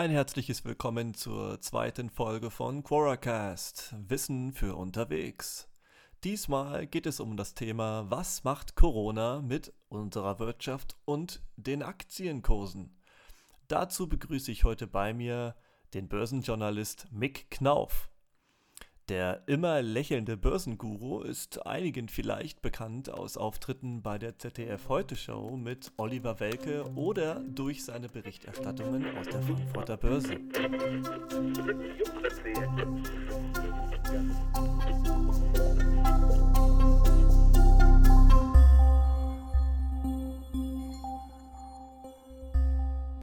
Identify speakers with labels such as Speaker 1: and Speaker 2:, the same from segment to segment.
Speaker 1: Ein herzliches Willkommen zur zweiten Folge von Quoracast Wissen für unterwegs. Diesmal geht es um das Thema, was macht Corona mit unserer Wirtschaft und den Aktienkursen. Dazu begrüße ich heute bei mir den Börsenjournalist Mick Knauf. Der immer lächelnde Börsenguru ist einigen vielleicht bekannt aus Auftritten bei der ZDF Heute Show mit Oliver Welke oder durch seine Berichterstattungen aus der Frankfurter Börse.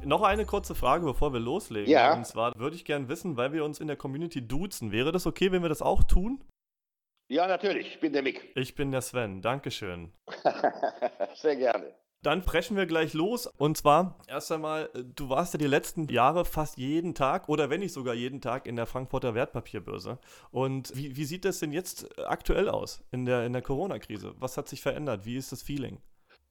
Speaker 1: Noch eine kurze Frage, bevor wir loslegen.
Speaker 2: Ja.
Speaker 1: Und zwar würde ich gerne wissen, weil wir uns in der Community duzen, wäre das okay, wenn wir das auch tun?
Speaker 2: Ja, natürlich, ich bin der Mick.
Speaker 1: Ich bin der Sven, Dankeschön.
Speaker 2: Sehr gerne.
Speaker 1: Dann preschen wir gleich los. Und zwar, erst einmal, äh, du warst ja die letzten Jahre fast jeden Tag oder wenn nicht sogar jeden Tag in der Frankfurter Wertpapierbörse. Und wie, wie sieht das denn jetzt aktuell aus in der, in der Corona-Krise? Was hat sich verändert? Wie ist das Feeling?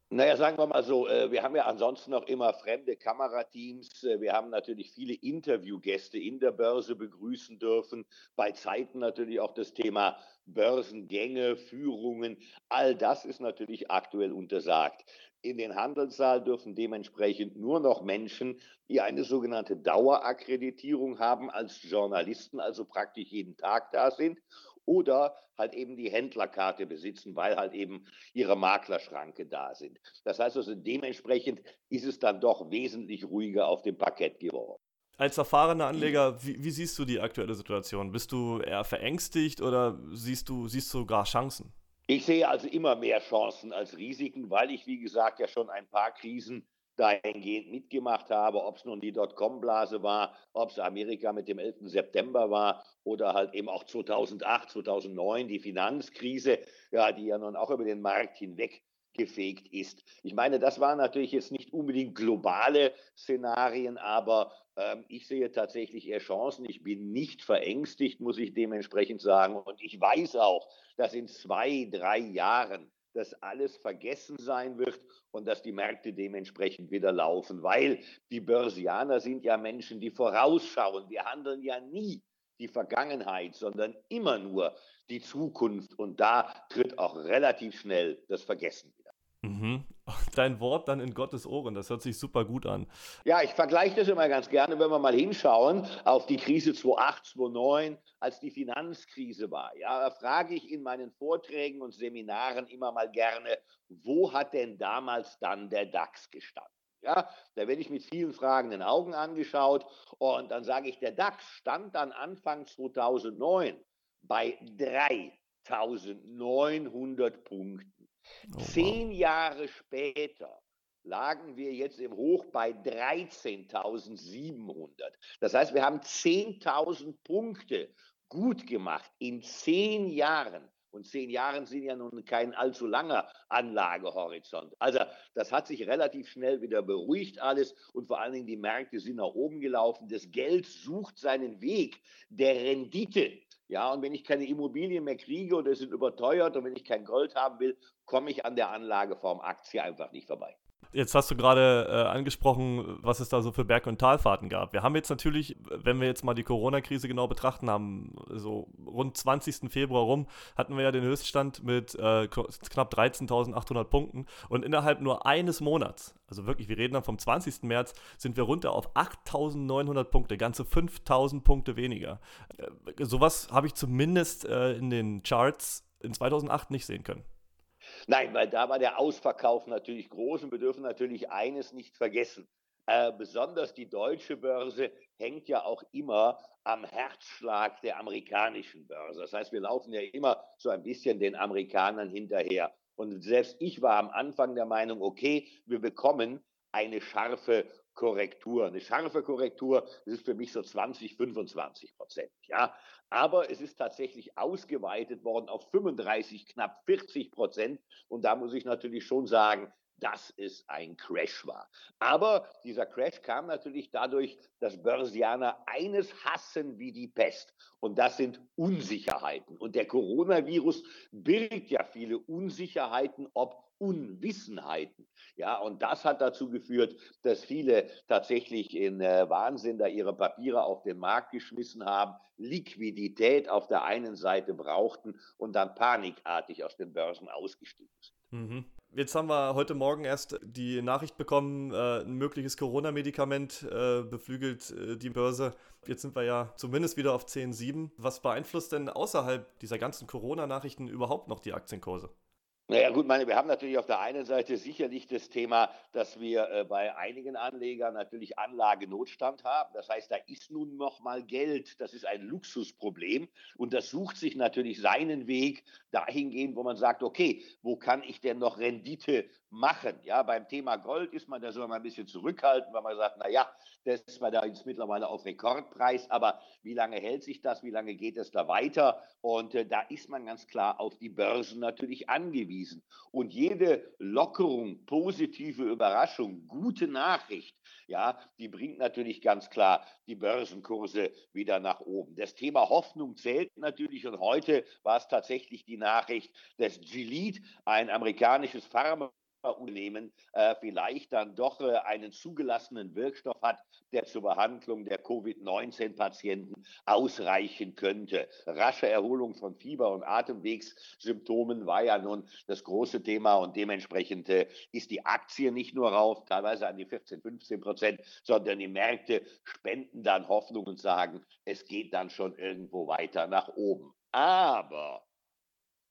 Speaker 2: Naja, sagen wir mal so, äh, wir haben ja ansonsten noch immer fremde Kamerateams. Äh, Wir haben natürlich viele Interviewgäste in der Börse begrüßen dürfen. Bei Zeiten natürlich auch das Thema Börsengänge, Führungen. All das ist natürlich aktuell untersagt. In den Handelssaal dürfen dementsprechend nur noch Menschen, die eine sogenannte Dauerakkreditierung haben, als Journalisten, also praktisch jeden Tag da sind oder halt eben die Händlerkarte besitzen, weil halt eben ihre Maklerschranke da sind. Das heißt also, dementsprechend ist es dann doch wesentlich ruhiger auf dem Parkett geworden.
Speaker 1: Als erfahrener Anleger, wie, wie siehst du die aktuelle Situation? Bist du eher verängstigt oder siehst du, siehst du sogar Chancen?
Speaker 2: Ich sehe also immer mehr Chancen als Risiken, weil ich, wie gesagt, ja schon ein paar Krisen dahingehend mitgemacht habe, ob es nun die Dotcom-Blase war, ob es Amerika mit dem 11. September war oder halt eben auch 2008, 2009 die Finanzkrise, ja, die ja nun auch über den Markt hinweg gefegt ist. Ich meine, das waren natürlich jetzt nicht unbedingt globale Szenarien, aber ähm, ich sehe tatsächlich eher Chancen. Ich bin nicht verängstigt, muss ich dementsprechend sagen. Und ich weiß auch, dass in zwei, drei Jahren das alles vergessen sein wird und dass die Märkte dementsprechend wieder laufen, weil die Börsianer sind ja Menschen, die vorausschauen. Wir handeln ja nie die Vergangenheit, sondern immer nur die Zukunft und da tritt auch relativ schnell das Vergessen wieder.
Speaker 1: Mhm. Dein Wort dann in Gottes Ohren, das hört sich super gut an.
Speaker 2: Ja, ich vergleiche das immer ganz gerne, wenn wir mal hinschauen auf die Krise 2008, 2009, als die Finanzkrise war. Ja, da frage ich in meinen Vorträgen und Seminaren immer mal gerne, wo hat denn damals dann der DAX gestanden? Ja, da werde ich mit vielen fragenden Augen angeschaut und dann sage ich, der DAX stand dann Anfang 2009 bei 3900 Punkten.
Speaker 1: Oh, wow.
Speaker 2: Zehn Jahre später lagen wir jetzt im Hoch bei 13.700. Das heißt, wir haben 10.000 Punkte gut gemacht in zehn Jahren. Und zehn Jahren sind ja nun kein allzu langer Anlagehorizont. Also das hat sich relativ schnell wieder beruhigt alles und vor allen Dingen die Märkte sind nach oben gelaufen. Das Geld sucht seinen Weg der Rendite. Ja, und wenn ich keine Immobilien mehr kriege oder sind überteuert und wenn ich kein Gold haben will, komme ich an der Anlageform Aktie einfach nicht vorbei.
Speaker 1: Jetzt hast du gerade äh, angesprochen, was es da so für Berg- und Talfahrten gab. Wir haben jetzt natürlich, wenn wir jetzt mal die Corona-Krise genau betrachten, haben so rund 20. Februar rum, hatten wir ja den Höchststand mit äh, knapp 13.800 Punkten und innerhalb nur eines Monats, also wirklich, wir reden dann vom 20. März, sind wir runter auf 8.900 Punkte, ganze 5.000 Punkte weniger. Äh, sowas habe ich zumindest äh, in den Charts in 2008 nicht sehen können.
Speaker 2: Nein, weil da war der Ausverkauf natürlich groß und wir dürfen natürlich eines nicht vergessen. Äh, besonders die deutsche Börse hängt ja auch immer am Herzschlag der amerikanischen Börse. Das heißt, wir laufen ja immer so ein bisschen den Amerikanern hinterher. Und selbst ich war am Anfang der Meinung, okay, wir bekommen eine scharfe Korrektur. Eine scharfe Korrektur, das ist für mich so 20, 25 Prozent. Ja, aber es ist tatsächlich ausgeweitet worden auf 35, knapp 40 Prozent. Und da muss ich natürlich schon sagen, dass es ein Crash war. Aber dieser Crash kam natürlich dadurch, dass Börsianer eines hassen wie die Pest. Und das sind Unsicherheiten. Und der Coronavirus birgt ja viele Unsicherheiten, ob Unwissenheiten. Ja, und das hat dazu geführt, dass viele tatsächlich in äh, Wahnsinn da ihre Papiere auf den Markt geschmissen haben, Liquidität auf der einen Seite brauchten und dann panikartig aus den Börsen ausgestiegen sind.
Speaker 1: Mhm. Jetzt haben wir heute Morgen erst die Nachricht bekommen, äh, ein mögliches Corona-Medikament äh, beflügelt äh, die Börse. Jetzt sind wir ja zumindest wieder auf 10,7. Was beeinflusst denn außerhalb dieser ganzen Corona-Nachrichten überhaupt noch die Aktienkurse?
Speaker 2: Naja gut, meine, wir haben natürlich auf der einen Seite sicherlich das Thema, dass wir äh, bei einigen Anlegern natürlich Anlagenotstand haben. Das heißt, da ist nun noch mal Geld. Das ist ein Luxusproblem und das sucht sich natürlich seinen Weg dahingehend, wo man sagt, okay, wo kann ich denn noch Rendite machen? Ja, beim Thema Gold ist man da so mal ein bisschen zurückhaltend, weil man sagt, na ja, das ist da jetzt mittlerweile auf Rekordpreis, aber wie lange hält sich das? Wie lange geht es da weiter? Und äh, da ist man ganz klar auf die Börsen natürlich angewiesen. Und jede Lockerung, positive Überraschung, gute Nachricht, ja, die bringt natürlich ganz klar die Börsenkurse wieder nach oben. Das Thema Hoffnung zählt natürlich und heute war es tatsächlich die Nachricht, dass Gilead, ein amerikanisches Pharma Unternehmen äh, vielleicht dann doch äh, einen zugelassenen Wirkstoff hat, der zur Behandlung der Covid-19-Patienten ausreichen könnte. Rasche Erholung von Fieber- und Atemwegssymptomen war ja nun das große Thema und dementsprechend äh, ist die Aktie nicht nur rauf, teilweise an die 14, 15 Prozent, sondern die Märkte spenden dann Hoffnung und sagen, es geht dann schon irgendwo weiter nach oben. Aber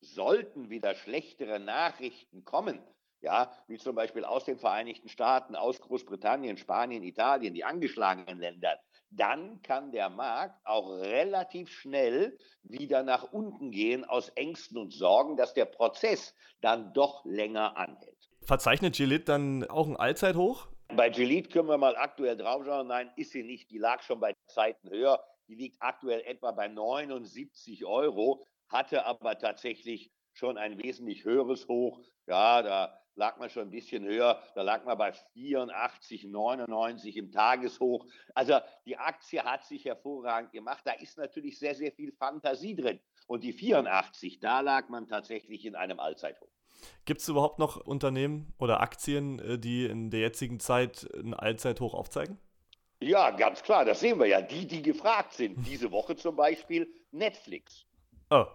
Speaker 2: sollten wieder schlechtere Nachrichten kommen, ja, wie zum Beispiel aus den Vereinigten Staaten, aus Großbritannien, Spanien, Italien, die angeschlagenen Länder, dann kann der Markt auch relativ schnell wieder nach unten gehen aus Ängsten und Sorgen, dass der Prozess dann doch länger anhält.
Speaker 1: Verzeichnet Gillette dann auch ein Allzeithoch?
Speaker 2: Bei Gillette können wir mal aktuell draufschauen. Nein, ist sie nicht. Die lag schon bei Zeiten höher. Die liegt aktuell etwa bei 79 Euro, hatte aber tatsächlich schon ein wesentlich höheres Hoch. Ja, da lag man schon ein bisschen höher. Da lag man bei 84, 99 im Tageshoch. Also die Aktie hat sich hervorragend gemacht. Da ist natürlich sehr, sehr viel Fantasie drin. Und die 84, da lag man tatsächlich in einem Allzeithoch.
Speaker 1: Gibt es überhaupt noch Unternehmen oder Aktien, äh, die in der jetzigen Zeit ein Allzeithoch aufzeigen?
Speaker 2: Ja, ganz klar, das sehen wir ja. Die, die gefragt sind. Diese Woche zum Beispiel Netflix. Oh.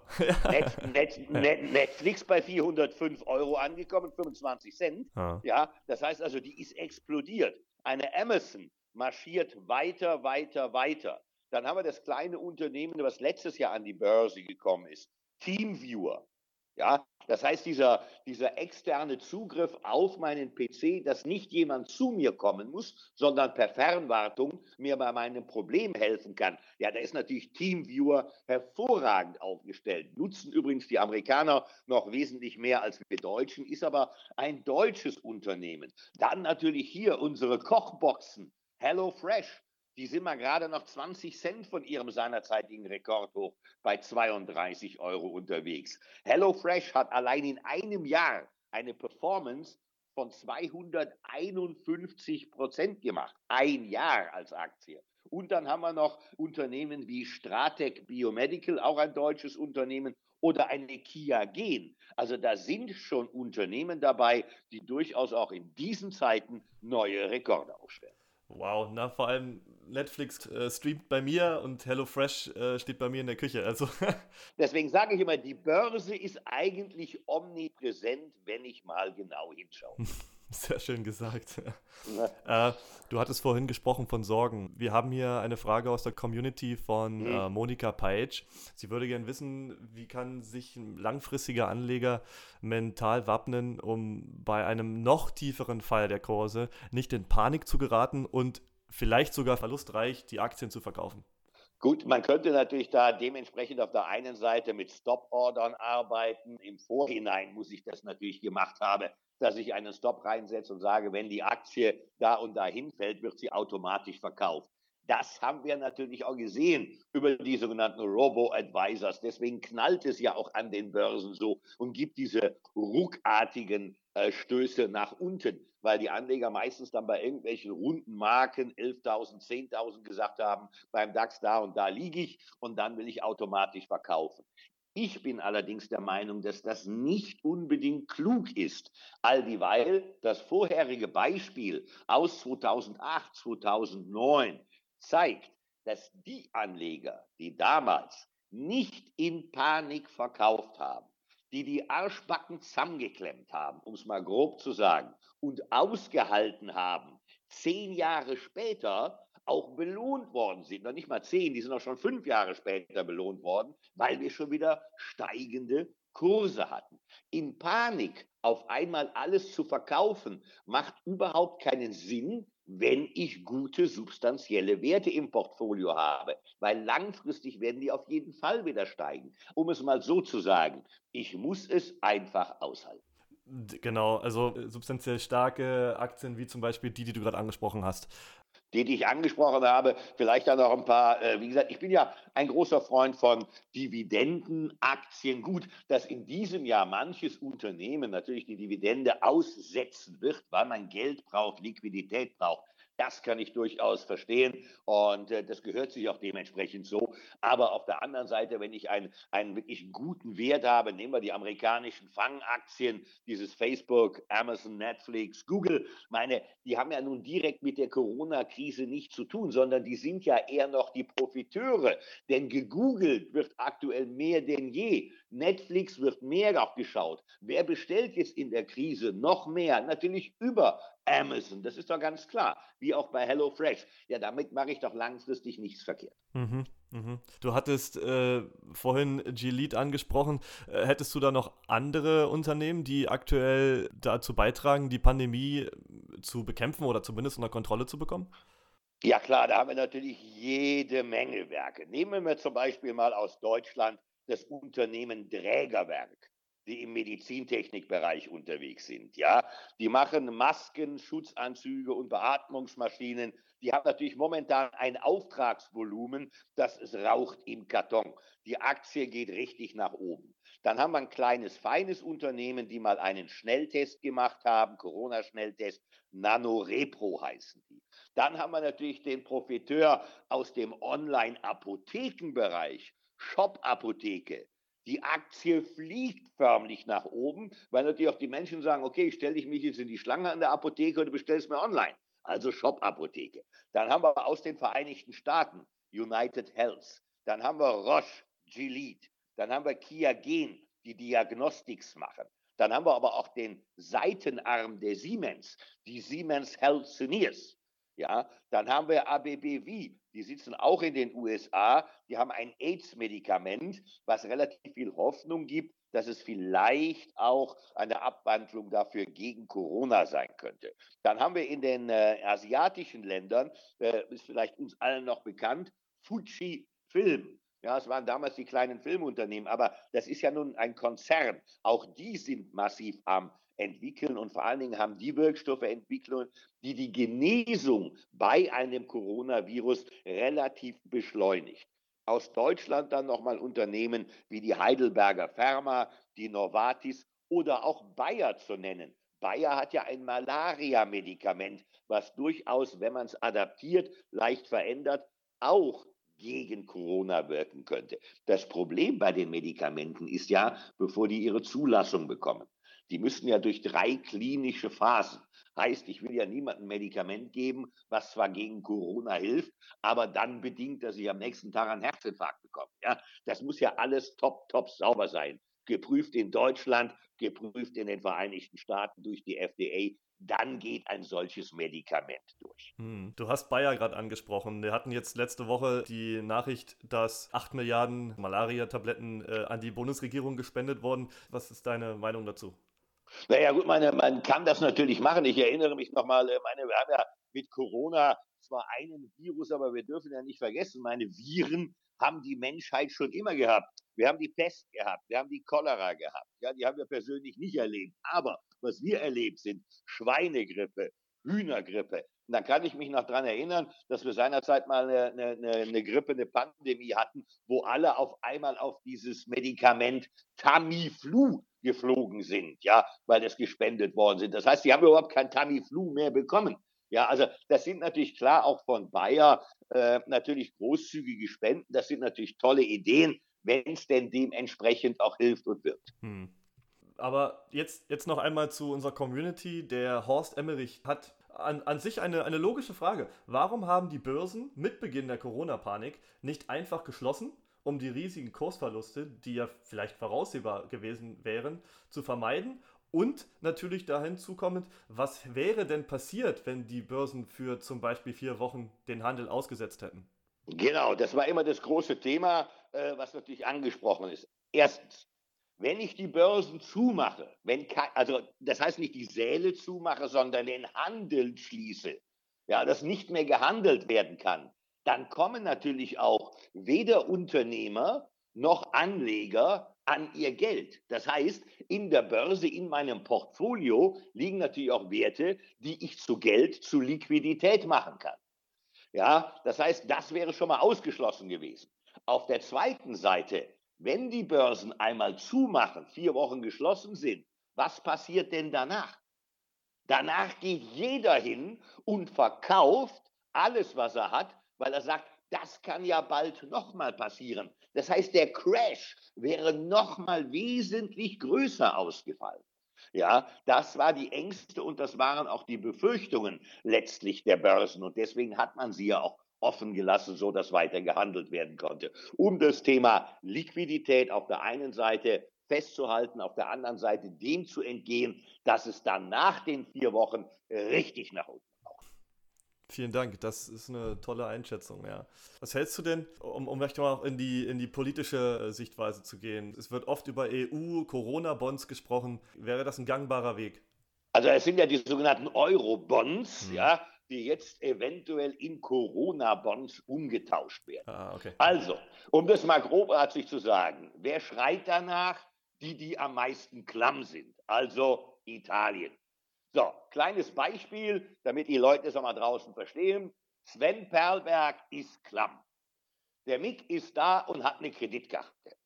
Speaker 2: Net, Net, Net, Netflix bei 405 Euro angekommen, 25 Cent. Ah. Ja, das heißt also, die ist explodiert. Eine Amazon marschiert weiter, weiter, weiter. Dann haben wir das kleine Unternehmen, was letztes Jahr an die Börse gekommen ist. Teamviewer. Ja, das heißt, dieser, dieser externe Zugriff auf meinen PC, dass nicht jemand zu mir kommen muss, sondern per Fernwartung mir bei meinem Problem helfen kann. Ja, da ist natürlich Teamviewer hervorragend aufgestellt. Nutzen übrigens die Amerikaner noch wesentlich mehr als wir Deutschen, ist aber ein deutsches Unternehmen. Dann natürlich hier unsere Kochboxen. Hello Fresh, die sind mal gerade noch 20 Cent von ihrem seinerzeitigen Rekordhoch bei 32 Euro unterwegs. HelloFresh hat allein in einem Jahr eine Performance von 251 Prozent gemacht. Ein Jahr als Aktie. Und dann haben wir noch Unternehmen wie Stratec Biomedical, auch ein deutsches Unternehmen, oder eine Kia Gen. Also da sind schon Unternehmen dabei, die durchaus auch in diesen Zeiten neue Rekorde aufstellen.
Speaker 1: Wow, na vor allem Netflix äh, streamt bei mir und HelloFresh äh, steht bei mir in der Küche. Also.
Speaker 2: Deswegen sage ich immer, die Börse ist eigentlich omnipräsent, wenn ich mal genau hinschaue.
Speaker 1: Sehr schön gesagt. äh, du hattest vorhin gesprochen von Sorgen. Wir haben hier eine Frage aus der Community von mhm. äh, Monika Peitsch. Sie würde gerne wissen, wie kann sich ein langfristiger Anleger mental wappnen, um bei einem noch tieferen Fall der Kurse nicht in Panik zu geraten und vielleicht sogar verlustreich die Aktien zu verkaufen?
Speaker 2: Gut, man könnte natürlich da dementsprechend auf der einen Seite mit Stop-Ordern arbeiten. Im Vorhinein muss ich das natürlich gemacht haben, dass ich einen Stop reinsetze und sage, wenn die Aktie da und da hinfällt, wird sie automatisch verkauft. Das haben wir natürlich auch gesehen über die sogenannten Robo-Advisors. Deswegen knallt es ja auch an den Börsen so und gibt diese ruckartigen äh, Stöße nach unten, weil die Anleger meistens dann bei irgendwelchen runden Marken 11.000, 10.000 gesagt haben, beim DAX da und da liege ich und dann will ich automatisch verkaufen. Ich bin allerdings der Meinung, dass das nicht unbedingt klug ist, all dieweil das vorherige Beispiel aus 2008, 2009 zeigt, dass die Anleger, die damals nicht in Panik verkauft haben, die die Arschbacken zusammengeklemmt haben, um es mal grob zu sagen, und ausgehalten haben, zehn Jahre später auch belohnt worden sind. Noch nicht mal zehn, die sind auch schon fünf Jahre später belohnt worden, weil wir schon wieder steigende Kurse hatten. In Panik auf einmal alles zu verkaufen, macht überhaupt keinen Sinn, wenn ich gute substanzielle Werte im Portfolio habe, weil langfristig werden die auf jeden Fall wieder steigen. Um es mal so zu sagen, ich muss es einfach aushalten.
Speaker 1: Genau, also äh, substanziell starke Aktien wie zum Beispiel die, die du gerade angesprochen hast
Speaker 2: die, die ich angesprochen habe. Vielleicht dann noch ein paar, äh, wie gesagt, ich bin ja ein großer Freund von Dividendenaktien. Gut, dass in diesem Jahr manches Unternehmen natürlich die Dividende aussetzen wird, weil man Geld braucht, Liquidität braucht. Das kann ich durchaus verstehen und äh, das gehört sich auch dementsprechend so. Aber auf der anderen Seite, wenn ich einen, einen wirklich guten Wert habe, nehmen wir die amerikanischen Fangaktien, dieses Facebook, Amazon, Netflix, Google, meine, die haben ja nun direkt mit der Corona-Krise nichts zu tun, sondern die sind ja eher noch die Profiteure. Denn gegoogelt wird aktuell mehr denn je. Netflix wird mehr auch geschaut. Wer bestellt jetzt in der Krise noch mehr? Natürlich über Amazon, das ist doch ganz klar, wie auch bei HelloFresh. Ja, damit mache ich doch langfristig nichts verkehrt.
Speaker 1: Mhm, mhm. Du hattest äh, vorhin G-Lead angesprochen. Äh, hättest du da noch andere Unternehmen, die aktuell dazu beitragen, die Pandemie äh, zu bekämpfen oder zumindest unter Kontrolle zu bekommen?
Speaker 2: Ja klar, da haben wir natürlich jede Menge Werke. Nehmen wir zum Beispiel mal aus Deutschland das Unternehmen Drägerwerk die im Medizintechnikbereich unterwegs sind. Ja, die machen Masken, Schutzanzüge und Beatmungsmaschinen. Die haben natürlich momentan ein Auftragsvolumen, das es raucht im Karton. Die Aktie geht richtig nach oben. Dann haben wir ein kleines, feines Unternehmen, die mal einen Schnelltest gemacht haben, Corona-Schnelltest, NanoRepro heißen die. Dann haben wir natürlich den Profiteur aus dem Online-Apothekenbereich, Shop-Apotheke. Die Aktie fliegt förmlich nach oben, weil natürlich auch die Menschen sagen, okay, ich stelle dich mich jetzt in die Schlange an der Apotheke oder bestell es mir online. Also Shop-Apotheke. Dann haben wir aus den Vereinigten Staaten United Health. Dann haben wir Roche, Gilead. Dann haben wir Kia Gen, die Diagnostics machen. Dann haben wir aber auch den Seitenarm der Siemens, die Siemens Healthineers. Ja, dann haben wir ABBV, die sitzen auch in den USA, die haben ein AIDS-Medikament, was relativ viel Hoffnung gibt, dass es vielleicht auch eine Abwandlung dafür gegen Corona sein könnte. Dann haben wir in den äh, asiatischen Ländern, äh, ist vielleicht uns allen noch bekannt, Fuji Film. Ja, es waren damals die kleinen Filmunternehmen, aber das ist ja nun ein Konzern. Auch die sind massiv am entwickeln und vor allen Dingen haben die Wirkstoffe entwickelt, die die Genesung bei einem Coronavirus relativ beschleunigt. Aus Deutschland dann nochmal Unternehmen wie die Heidelberger Pharma, die Novartis oder auch Bayer zu nennen. Bayer hat ja ein Malaria-Medikament, was durchaus, wenn man es adaptiert, leicht verändert, auch gegen Corona wirken könnte. Das Problem bei den Medikamenten ist ja, bevor die ihre Zulassung bekommen, die müssen ja durch drei klinische Phasen. Heißt, ich will ja niemandem Medikament geben, was zwar gegen Corona hilft, aber dann bedingt, dass ich am nächsten Tag einen Herzinfarkt bekomme. Ja, das muss ja alles top, top sauber sein. Geprüft in Deutschland, geprüft in den Vereinigten Staaten durch die FDA. Dann geht ein solches Medikament durch.
Speaker 1: Hm, du hast Bayer gerade angesprochen. Wir hatten jetzt letzte Woche die Nachricht, dass 8 Milliarden Malaria-Tabletten äh, an die Bundesregierung gespendet wurden. Was ist deine Meinung dazu?
Speaker 2: Naja, gut, meine, man kann das natürlich machen. Ich erinnere mich nochmal, äh, meine, wir haben ja mit Corona zwar einen Virus, aber wir dürfen ja nicht vergessen, meine Viren haben die Menschheit schon immer gehabt. Wir haben die Pest gehabt, wir haben die Cholera gehabt. Ja, die haben wir persönlich nicht erlebt. Aber was wir erlebt sind Schweinegrippe, Hühnergrippe. Und dann kann ich mich noch daran erinnern, dass wir seinerzeit mal eine, eine, eine, Grippe, eine Pandemie hatten, wo alle auf einmal auf dieses Medikament Tamiflu geflogen sind, ja, weil das gespendet worden sind. Das heißt, die haben überhaupt kein Tamiflu mehr bekommen. Ja, also das sind natürlich klar auch von Bayer äh, natürlich großzügige Spenden. Das sind natürlich tolle Ideen. wenn es denn dementsprechend auch hilft und wirkt. Hm.
Speaker 1: Aber jetzt, jetzt noch einmal zu unserer Community. Der Horst Emmerich hat an, an sich eine, eine logische Frage. Warum haben die Börsen mit Beginn der Corona-Panik nicht einfach geschlossen, um die riesigen Kursverluste, die ja vielleicht voraussehbar gewesen wären, zu vermeiden? Und natürlich dahin zukommend, was wäre denn passiert, wenn die Börsen für zum Beispiel vier Wochen den Handel ausgesetzt hätten?
Speaker 2: Genau, das war immer das große Thema, äh, was natürlich angesprochen ist. Erstens, wenn ich die Börsen zumache, wenn, also das heißt nicht die Säle zumache, sondern den Handel schließe, ja, dass nicht mehr gehandelt werden kann, dann kommen natürlich auch weder Unternehmer noch Anleger an ihr Geld. Das heißt, in der Börse, in meinem Portfolio liegen natürlich auch Werte, die ich zu Geld, zu Liquidität machen kann. Ja, das heißt, das wäre schon mal ausgeschlossen gewesen. Auf der zweiten Seite wenn die Börsen einmal zumachen, vier Wochen geschlossen sind, was passiert denn danach? Danach geht jeder hin und verkauft alles, was er hat, weil er sagt, das kann ja bald nochmal passieren. Das heißt, der Crash wäre nochmal wesentlich größer ausgefallen. Ja, das war die Ängste und das waren auch die Befürchtungen letztlich der Börsen. Und deswegen hat man sie ja auch offen gelassen, so dass weiter gehandelt werden konnte. Um das Thema Liquidität auf der einen Seite festzuhalten, auf der anderen Seite dem zu entgehen, dass es dann nach den vier Wochen richtig nach unten
Speaker 1: Vielen Dank, das ist eine tolle Einschätzung, ja. Was hältst du denn, um, um vielleicht mal in die, in die politische äh, Sichtweise zu gehen? Es wird oft über EU, Corona-Bonds gesprochen. Wäre das ein gangbarer Weg?
Speaker 2: Also es sind ja die sogenannten Euro-Bonds, hm. ja die jetzt eventuell in Corona-Bonds umgetauscht werden. Ah, okay. Also, um das mal grobartig zu sagen, wer schreit danach? Die, die am meisten klamm sind, also Italien. So, kleines Beispiel, damit die Leute es auch mal draußen verstehen. Sven Perlberg ist klamm. Der Mick ist da und hat eine Kreditkarte.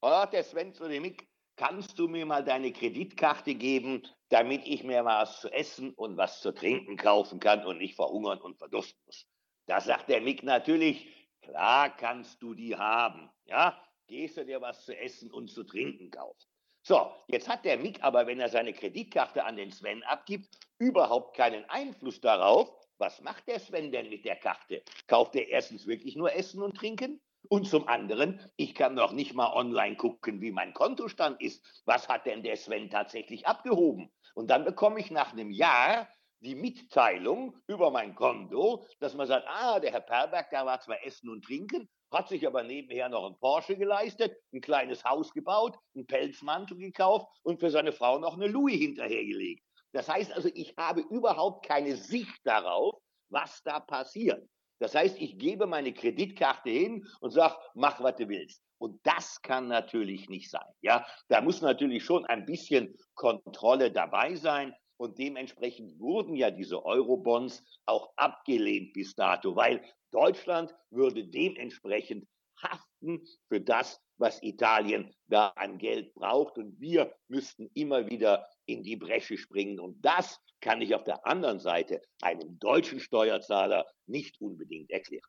Speaker 2: Und hat der Sven zu dem Mick, kannst du mir mal deine Kreditkarte geben, damit ich mir was zu essen und was zu trinken kaufen kann und nicht verhungern und verdursten muss. Da sagt der Mick natürlich, klar kannst du die haben. Ja, gehst du dir was zu essen und zu trinken kaufen. So, jetzt hat der Mick aber, wenn er seine Kreditkarte an den Sven abgibt, überhaupt keinen Einfluss darauf, was macht der Sven denn mit der Karte? Kauft er erstens wirklich nur Essen und Trinken? Und zum anderen, ich kann noch nicht mal online gucken, wie mein Kontostand ist. Was hat denn der Sven tatsächlich abgehoben? Und dann bekomme ich nach einem Jahr die Mitteilung über mein Konto, dass man sagt, ah, der Herr Perberg, der war zwar Essen und Trinken, hat sich aber nebenher noch ein Porsche geleistet, ein kleines Haus gebaut, einen Pelzmantel gekauft und für seine Frau noch eine Louis hinterhergelegt. Das heißt also, ich habe überhaupt keine Sicht darauf, was da passiert. Das heißt, ich gebe meine Kreditkarte hin und sage, mach, was du willst. Und das kann natürlich nicht sein. Ja, da muss natürlich schon ein bisschen Kontrolle dabei sein. Und dementsprechend wurden ja diese Eurobonds auch abgelehnt bis dato, weil Deutschland würde dementsprechend haften für das, was Italien da an Geld braucht. Und wir müssten immer wieder in die Bresche springen. Und das kann ich auf der anderen Seite einem deutschen Steuerzahler nicht unbedingt erklären.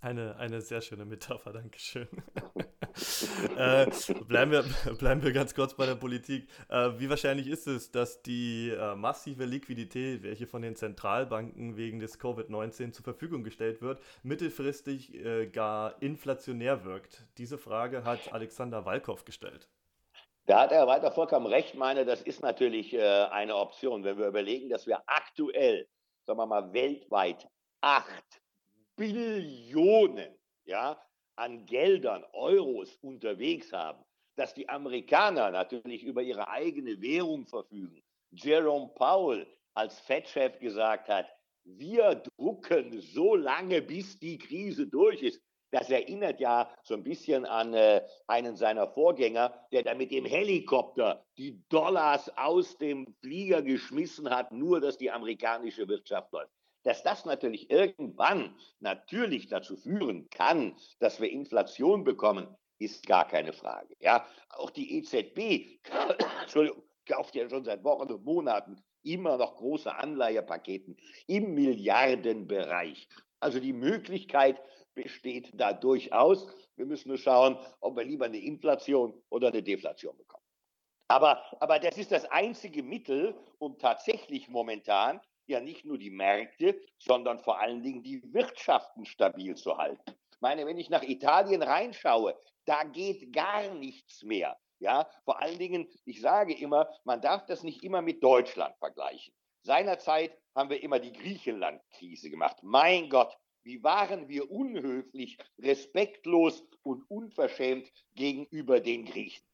Speaker 1: Eine, eine sehr schöne Metapher, Dankeschön. äh, bleiben, wir, bleiben wir ganz kurz bei der Politik. Äh, wie wahrscheinlich ist es, dass die äh, massive Liquidität, welche von den Zentralbanken wegen des Covid-19 zur Verfügung gestellt wird, mittelfristig äh, gar inflationär wirkt? Diese Frage hat Alexander Walkow gestellt.
Speaker 2: Da hat er weiter vollkommen recht, meine, das ist natürlich äh, eine Option, wenn wir überlegen, dass wir aktuell, sagen wir mal, weltweit acht Billionen ja, an Geldern, Euros unterwegs haben, dass die Amerikaner natürlich über ihre eigene Währung verfügen. Jerome Powell als Fed-Chef gesagt hat, wir drucken so lange, bis die Krise durch ist. Das erinnert ja so ein bisschen an äh, einen seiner Vorgänger, der da mit dem Helikopter die Dollars aus dem Flieger geschmissen hat, nur dass die amerikanische Wirtschaft läuft. Dass das natürlich irgendwann natürlich dazu führen kann, dass wir Inflation bekommen, ist gar keine Frage. Ja, auch die EZB kauft ja schon seit Wochen und Monaten immer noch große Anleihepaketen im Milliardenbereich. Also die Möglichkeit, besteht da durchaus. Wir müssen nur schauen, ob wir lieber eine Inflation oder eine Deflation bekommen. Aber, aber das ist das einzige Mittel, um tatsächlich momentan ja nicht nur die Märkte, sondern vor allen Dingen die Wirtschaften stabil zu halten. Ich meine, wenn ich nach Italien reinschaue, da geht gar nichts mehr. Ja, vor allen Dingen, ich sage immer, man darf das nicht immer mit Deutschland vergleichen. Seinerzeit haben wir immer die Griechenland-Krise gemacht. Mein Gott, wie waren wir unhöflich, respektlos und unverschämt gegenüber den Griechen.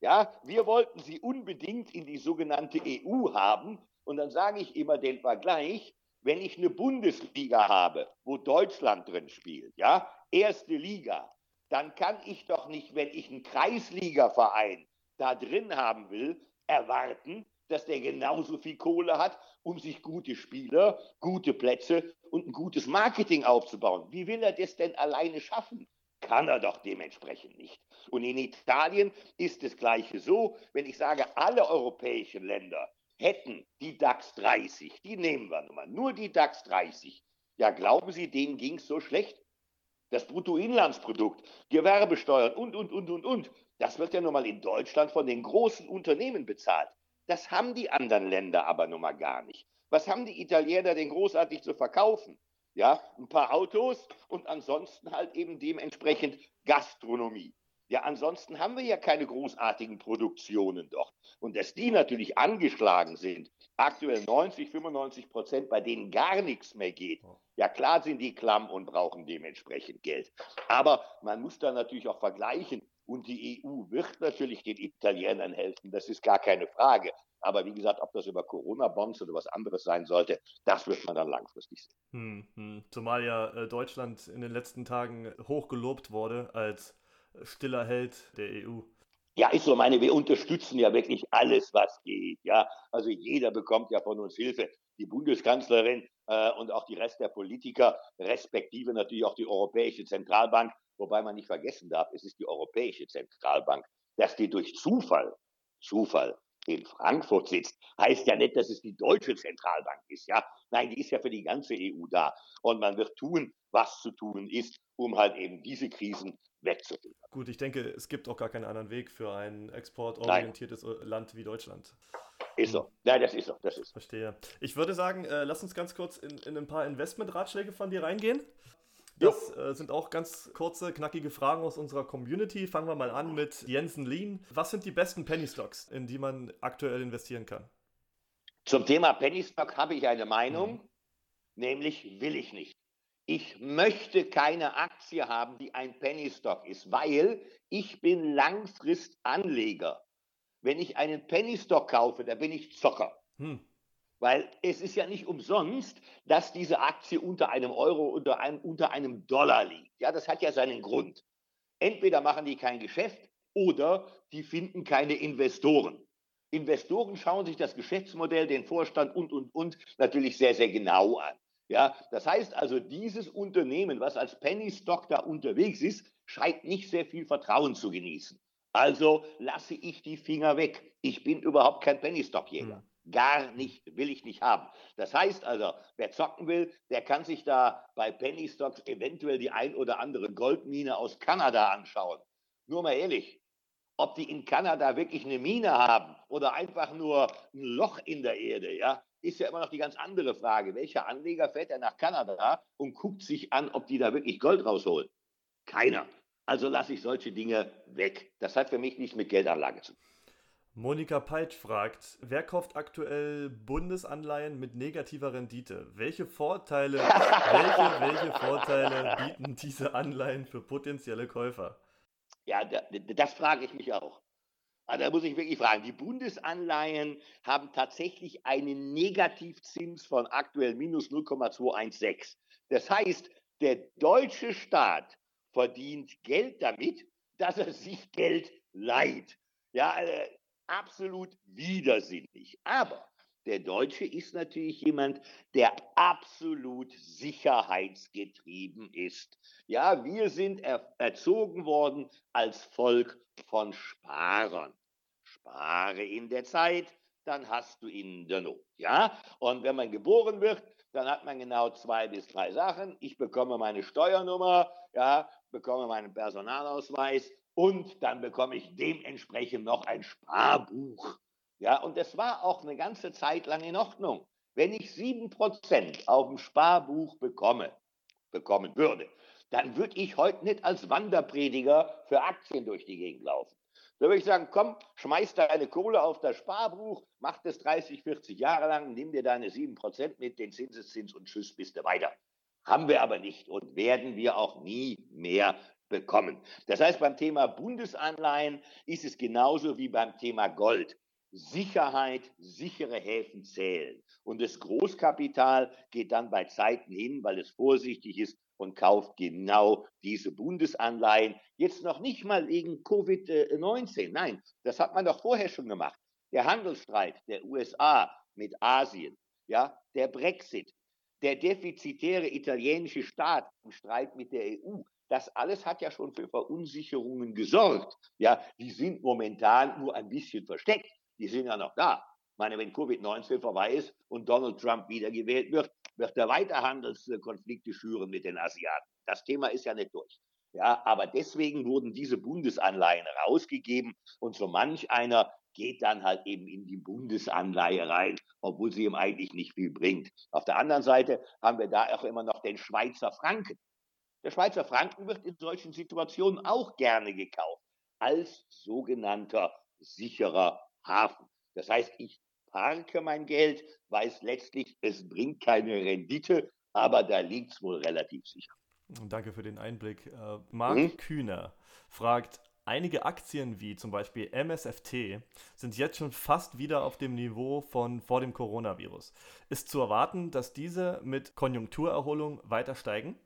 Speaker 2: Ja, wir wollten sie unbedingt in die sogenannte EU haben. Und dann sage ich immer den Vergleich, wenn ich eine Bundesliga habe, wo Deutschland drin spielt, ja, erste Liga, dann kann ich doch nicht, wenn ich einen Kreisligaverein da drin haben will, erwarten, dass der genauso viel Kohle hat, um sich gute Spieler, gute Plätze und ein gutes Marketing aufzubauen. Wie will er das denn alleine schaffen? Kann er doch dementsprechend nicht. Und in Italien ist das Gleiche so, wenn ich sage, alle europäischen Länder hätten die DAX 30, die nehmen wir nun mal, nur die DAX 30. Ja, glauben Sie, denen ging es so schlecht? Das Bruttoinlandsprodukt, Gewerbesteuern und, und, und, und, und. Das wird ja nun mal in Deutschland von den großen Unternehmen bezahlt. Das haben die anderen Länder aber nun mal gar nicht. Was haben die Italiener denn großartig zu verkaufen? Ja, ein paar Autos und ansonsten halt eben dementsprechend Gastronomie. Ja, ansonsten haben wir ja keine großartigen Produktionen dort. Und dass die natürlich angeschlagen sind, aktuell 90, 95 Prozent, bei denen gar nichts mehr geht. Ja, klar sind die klamm und brauchen dementsprechend Geld. Aber man muss da natürlich auch vergleichen. Und die EU wird natürlich den Italienern helfen, das ist gar keine Frage. Aber wie gesagt, ob das über Corona-Bonds oder was anderes sein sollte, das wird man dann langfristig sehen.
Speaker 1: Hm, hm. Zumal ja äh, Deutschland in den letzten Tagen hoch gelobt wurde als stiller Held der EU.
Speaker 2: Ja, ist so, meine, wir unterstützen ja wirklich alles, was geht. Ja, also jeder bekommt ja von uns Hilfe. Die Bundeskanzlerin äh, und auch die Rest der Politiker, respektive natürlich auch die Europäische Zentralbank, wobei man nicht vergessen darf, es ist die Europäische Zentralbank, dass die durch Zufall, Zufall in Frankfurt sitzt, heißt ja nicht, dass es die deutsche Zentralbank ist, ja. Nein, die ist ja für die ganze EU da. Und man wird tun, was zu tun ist, um halt eben diese Krisen wegzuführen.
Speaker 1: Gut, ich denke, es gibt auch gar keinen anderen Weg für ein exportorientiertes Nein. Land wie Deutschland.
Speaker 2: Ist so. Ja, das ist so. Das ist.
Speaker 1: Verstehe. Ich würde sagen, äh, lass uns ganz kurz in, in ein paar Investmentratschläge von dir reingehen. Das äh, sind auch ganz kurze, knackige Fragen aus unserer Community. Fangen wir mal an mit Jensen Lean. Was sind die besten Penny Stocks, in die man aktuell investieren kann?
Speaker 2: Zum Thema Penny Stock habe ich eine Meinung, mhm. nämlich will ich nicht. Ich möchte keine Aktie haben, die ein Penny Stock ist, weil ich bin Langfristanleger. Wenn ich einen Penny Stock kaufe, da bin ich Zocker. Hm. Weil es ist ja nicht umsonst, dass diese Aktie unter einem Euro oder einem, unter einem Dollar liegt. Ja, das hat ja seinen Grund. Entweder machen die kein Geschäft oder die finden keine Investoren. Investoren schauen sich das Geschäftsmodell, den Vorstand und, und, und natürlich sehr, sehr genau an. Ja, das heißt also, dieses Unternehmen, was als Penny Stock da unterwegs ist, scheint nicht sehr viel Vertrauen zu genießen. Also lasse ich die Finger weg. Ich bin überhaupt kein Penny Stock Jäger. Hm. Gar nicht, will ich nicht haben. Das heißt also, wer zocken will, der kann sich da bei Penny Stocks eventuell die ein oder andere Goldmine aus Kanada anschauen. Nur mal ehrlich, ob die in Kanada wirklich eine Mine haben oder einfach nur ein Loch in der Erde, ja, ist ja immer noch die ganz andere Frage. Welcher Anleger fährt ja nach Kanada und guckt sich an, ob die da wirklich Gold rausholen? Keiner. Also lasse ich solche Dinge weg. Das hat für mich nichts mit Geldanlage zu tun.
Speaker 1: Monika Peitsch fragt, wer kauft aktuell Bundesanleihen mit negativer Rendite? Welche Vorteile, welche, welche Vorteile bieten diese Anleihen für potenzielle Käufer?
Speaker 2: Ja, das frage ich mich auch. Also da muss ich wirklich fragen, die Bundesanleihen haben tatsächlich einen Negativzins von aktuell minus 0,216. Das heißt, der deutsche Staat verdient Geld damit, dass er sich Geld leiht. Ja, äh, absolut widersinnig. Aber der Deutsche ist natürlich jemand, der absolut sicherheitsgetrieben ist. Ja, wir sind er erzogen worden als Volk von Sparern. Spare in der Zeit, dann hast du in der Not. Ja? Und wenn man geboren wird, dann hat man genau zwei bis drei Sachen. Ich bekomme meine Steuernummer, ja, bekomme meinen Personalausweis und dann bekomme ich dementsprechend noch ein Sparbuch. Ja, und das war auch eine ganze Zeit lang in Ordnung. Wenn ich 7% auf dem Sparbuch bekomme, bekommen würde, dann würde ich heute nicht als Wanderprediger für Aktien durch die Gegend laufen. Da würde ich sagen, komm, schmeiß deine Kohle auf das Sparbuch, mach das 30, 40 Jahre lang, nimm dir deine 7% mit, den Zinseszins und tschüss, bist du weiter. Haben wir aber nicht und werden wir auch nie mehr bekommen. Das heißt, beim Thema Bundesanleihen ist es genauso wie beim Thema Gold. Sicherheit, sichere Häfen zählen. Und das Großkapital geht dann bei Zeiten hin, weil es vorsichtig ist und kauft genau diese Bundesanleihen. Jetzt noch nicht mal wegen Covid-19. Nein, das hat man doch vorher schon gemacht. Der Handelsstreit der USA mit Asien, ja, der Brexit, der defizitäre italienische Staat im Streit mit der EU, das alles hat ja schon für Verunsicherungen gesorgt. Ja, die sind momentan nur ein bisschen versteckt. Die sind ja noch da. Ich meine, wenn Covid-19 vorbei ist und Donald Trump wiedergewählt wird, wird er weiter Handelskonflikte schüren mit den Asiaten. Das Thema ist ja nicht durch. Ja, aber deswegen wurden diese Bundesanleihen rausgegeben und so manch einer geht dann halt eben in die Bundesanleihe rein, obwohl sie ihm eigentlich nicht viel bringt. Auf der anderen Seite haben wir da auch immer noch den Schweizer Franken. Der Schweizer Franken wird in solchen Situationen auch gerne gekauft als sogenannter sicherer Hafen. Das heißt, ich parke mein Geld, weiß letztlich, es bringt keine Rendite, aber da liegt es wohl relativ sicher.
Speaker 1: Danke für den Einblick. Äh, Marc mhm. Kühner fragt, einige Aktien wie zum Beispiel MSFT sind jetzt schon fast wieder auf dem Niveau von vor dem Coronavirus. Ist zu erwarten, dass diese mit Konjunkturerholung weiter steigen?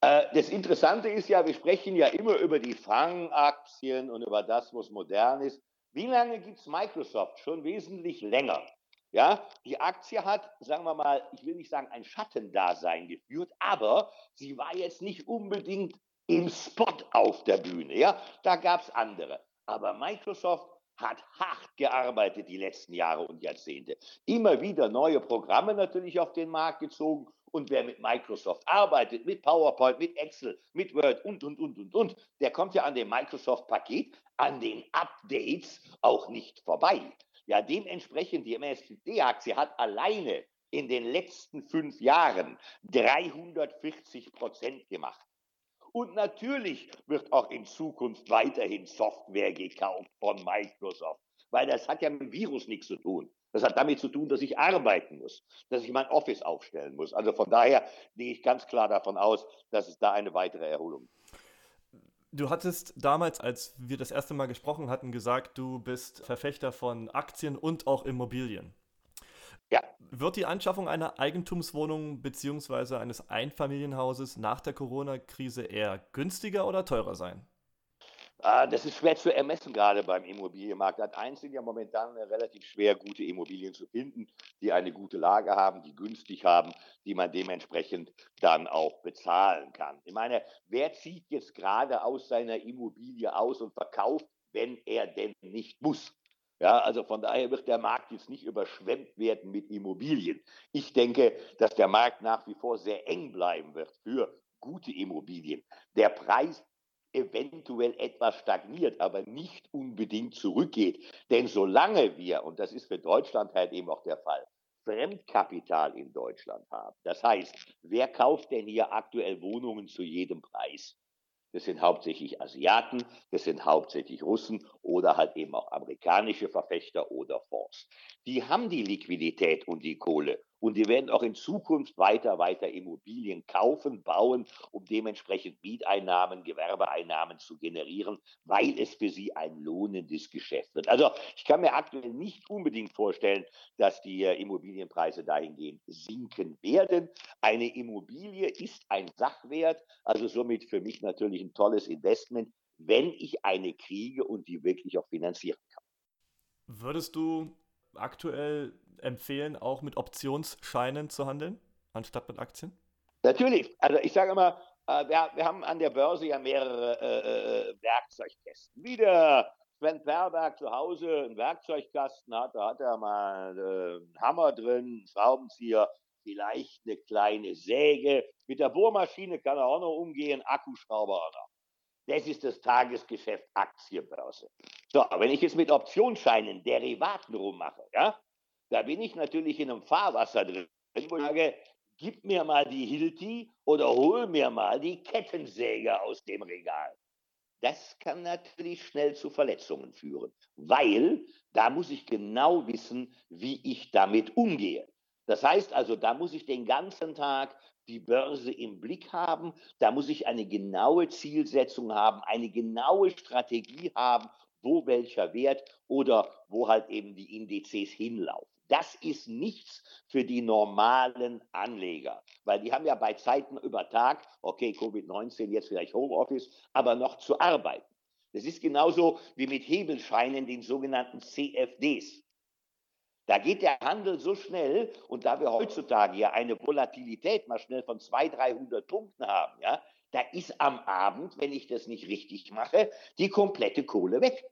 Speaker 2: Äh, das Interessante ist ja, wir sprechen ja immer über die Fangaktien und über das, was modern ist. Wie lange gibt es Microsoft? Schon wesentlich länger. Ja, die Aktie hat, sagen wir mal, ich will nicht sagen ein Schattendasein geführt, aber sie war jetzt nicht unbedingt im Spot auf der Bühne. Ja, da gab es andere. Aber Microsoft hat hart gearbeitet die letzten Jahre und Jahrzehnte. Immer wieder neue Programme natürlich auf den Markt gezogen. Und wer mit Microsoft arbeitet, mit PowerPoint, mit Excel, mit Word und, und, und, und, und, der kommt ja an dem Microsoft-Paket, an den Updates auch nicht vorbei. Ja, dementsprechend, die MSCD-Aktie hat alleine in den letzten fünf Jahren 340 Prozent gemacht. Und natürlich wird auch in Zukunft weiterhin Software gekauft von Microsoft, weil das hat ja mit dem Virus nichts zu tun. Das hat damit zu tun, dass ich arbeiten muss, dass ich mein Office aufstellen muss. Also von daher gehe ich ganz klar davon aus, dass es da eine weitere Erholung gibt.
Speaker 1: Du hattest damals, als wir das erste Mal gesprochen hatten, gesagt, du bist Verfechter von Aktien und auch Immobilien. Ja. Wird die Anschaffung einer Eigentumswohnung bzw. eines Einfamilienhauses nach der Corona-Krise eher günstiger oder teurer sein?
Speaker 2: Ah, das ist schwer zu ermessen, gerade beim Immobilienmarkt. Hat eins sind ja momentan relativ schwer, gute Immobilien zu finden, die eine gute Lage haben, die günstig haben, die man dementsprechend dann auch bezahlen kann. Ich meine, wer zieht jetzt gerade aus seiner Immobilie aus und verkauft, wenn er denn nicht muss? Ja, also von daher wird der Markt jetzt nicht überschwemmt werden mit Immobilien. Ich denke, dass der Markt nach wie vor sehr eng bleiben wird für gute Immobilien. Der Preis eventuell etwas stagniert, aber nicht unbedingt zurückgeht. Denn solange wir, und das ist für Deutschland halt eben auch der Fall, Fremdkapital in Deutschland haben, das heißt, wer kauft denn hier aktuell Wohnungen zu jedem Preis? Das sind hauptsächlich Asiaten, das sind hauptsächlich Russen oder halt eben auch amerikanische Verfechter oder Fonds. Die haben die Liquidität und die Kohle und die werden auch in Zukunft weiter, weiter Immobilien kaufen, bauen, um dementsprechend Mieteinnahmen, Gewerbeeinnahmen zu generieren, weil es für sie ein lohnendes Geschäft wird. Also ich kann mir aktuell nicht unbedingt vorstellen, dass die äh, Immobilienpreise dahingehend sinken werden. Eine Immobilie ist ein Sachwert, also somit für mich natürlich ein tolles Investment, wenn ich eine kriege und die wirklich auch finanzieren kann.
Speaker 1: Würdest du aktuell empfehlen, auch mit Optionsscheinen zu handeln, anstatt mit Aktien?
Speaker 2: Natürlich. Also ich sage immer, äh, wir, wir, haben an der Börse ja mehrere äh, äh Werkzeugkästen. Wie der Sven Perberg zu Hause einen Werkzeugkasten hat, da hat er mal äh, einen Hammer drin, einen Schraubenzieher, vielleicht eine kleine Säge. Mit der Bohrmaschine kann er auch noch umgehen, Akkuschrauber auch noch. Das ist das Tagesgeschäft Aktienbörse. So, wenn ich jetzt mit Optionsscheinen, Derivaten rummache, ja, da bin ich natürlich in einem Fahrwasser drin, wo ich sage, gib mir mal die Hilti oder hol mir mal die Kettensäge aus dem Regal. Das kann natürlich schnell zu Verletzungen führen, weil da muss ich genau wissen, wie ich damit umgehe. Das heißt also, da muss ich den ganzen Tag die Börse im Blick haben, da muss ich eine genaue Zielsetzung haben, eine genaue Strategie haben, wo welcher Wert oder wo halt eben die Indizes hinlaufen. Das ist nichts für die normalen Anleger, weil die haben ja bei Zeiten über Tag, okay, Covid-19, jetzt vielleicht Homeoffice, aber noch zu arbeiten. Das ist genauso wie mit Hebelscheinen, den sogenannten CFDs. Da geht der Handel so schnell und da wir heutzutage ja eine Volatilität mal schnell von 200, 300 Punkten haben, ja, da ist am Abend, wenn ich das nicht richtig mache, die komplette Kohle weg.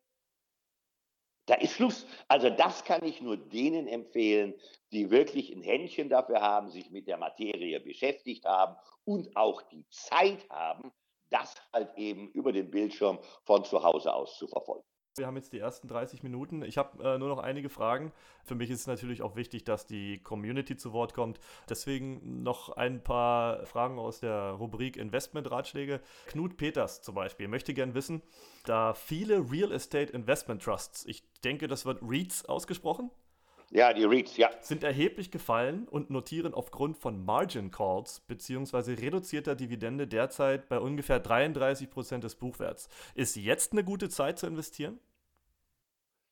Speaker 2: Da ist Schluss. Also das kann ich nur denen empfehlen, die wirklich ein Händchen dafür haben, sich mit der Materie beschäftigt haben und auch die Zeit haben, das halt eben über den Bildschirm von zu Hause aus zu verfolgen.
Speaker 1: Wir haben jetzt die ersten 30 Minuten. Ich habe äh, nur noch einige Fragen. Für mich ist es natürlich auch wichtig, dass die Community zu Wort kommt. Deswegen noch ein paar Fragen aus der Rubrik Investment-Ratschläge. Knut Peters zum Beispiel möchte gern wissen, da viele Real Estate Investment Trusts, ich denke, das wird REITs ausgesprochen,
Speaker 2: ja, die REITs, ja.
Speaker 1: Sind erheblich gefallen und notieren aufgrund von Margin Calls bzw. reduzierter Dividende derzeit bei ungefähr 33 Prozent des Buchwerts. Ist jetzt eine gute Zeit zu investieren?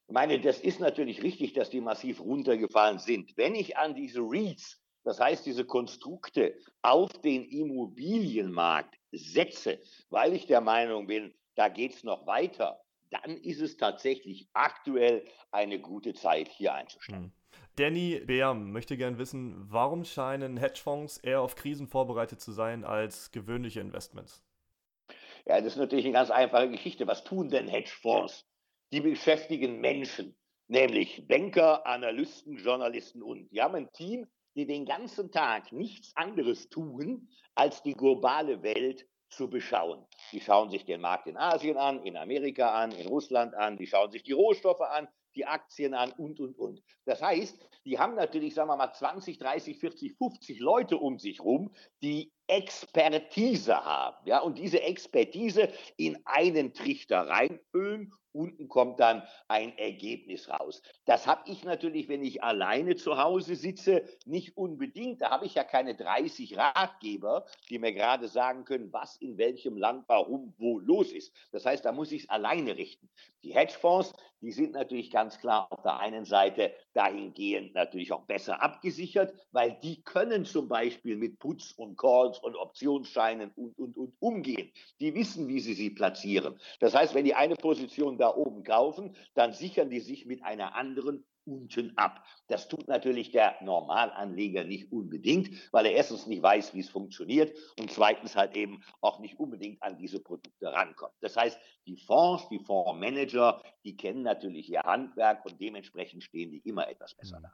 Speaker 2: Ich meine, das ist natürlich richtig, dass die massiv runtergefallen sind. Wenn ich an diese REITs, das heißt diese Konstrukte auf den Immobilienmarkt setze, weil ich der Meinung bin, da geht es noch weiter, dann ist es tatsächlich aktuell eine gute Zeit, hier einzusteigen. Hm.
Speaker 1: Danny Beam möchte gern wissen, warum scheinen Hedgefonds eher auf Krisen vorbereitet zu sein als gewöhnliche Investments?
Speaker 2: Ja, das ist natürlich eine ganz einfache Geschichte. Was tun denn Hedgefonds? Die beschäftigen Menschen, nämlich Banker, Analysten, Journalisten und. Die haben ein Team, die den ganzen Tag nichts anderes tun, als die globale Welt zu beschauen. Die schauen sich den Markt in Asien an, in Amerika an, in Russland an, die schauen sich die Rohstoffe an, die Aktien an und, und, und. Das heißt, die haben natürlich, sagen wir mal, 20, 30, 40, 50 Leute um sich rum, die Expertise haben. Ja, und diese Expertise in einen Trichter reinfüllen unten kommt dann ein Ergebnis raus. Das habe ich natürlich, wenn ich alleine zu Hause sitze, nicht unbedingt. Da habe ich ja keine 30 Ratgeber, die mir gerade sagen können, was in welchem Land, warum, wo los ist. Das heißt, da muss ich es alleine richten. Die Hedgefonds, die sind natürlich ganz klar auf der einen Seite dahingehend natürlich auch besser abgesichert, weil die können zum Beispiel mit Puts und Calls und Optionsscheinen und, und, und umgehen. Die wissen, wie sie sie platzieren. Das heißt, wenn die eine Position da oben kaufen, dann sichern die sich mit einer anderen unten ab. Das tut natürlich der Normalanleger nicht unbedingt, weil er erstens nicht weiß, wie es funktioniert und zweitens halt eben auch nicht unbedingt an diese Produkte rankommt. Das heißt, die Fonds, die Fondsmanager, die kennen natürlich ihr Handwerk und dementsprechend stehen die immer etwas besser da.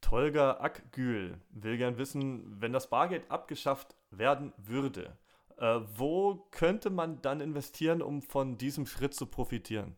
Speaker 1: Tolga Akgül will gern wissen, wenn das Bargeld abgeschafft werden würde, äh, wo könnte man dann investieren, um von diesem Schritt zu profitieren?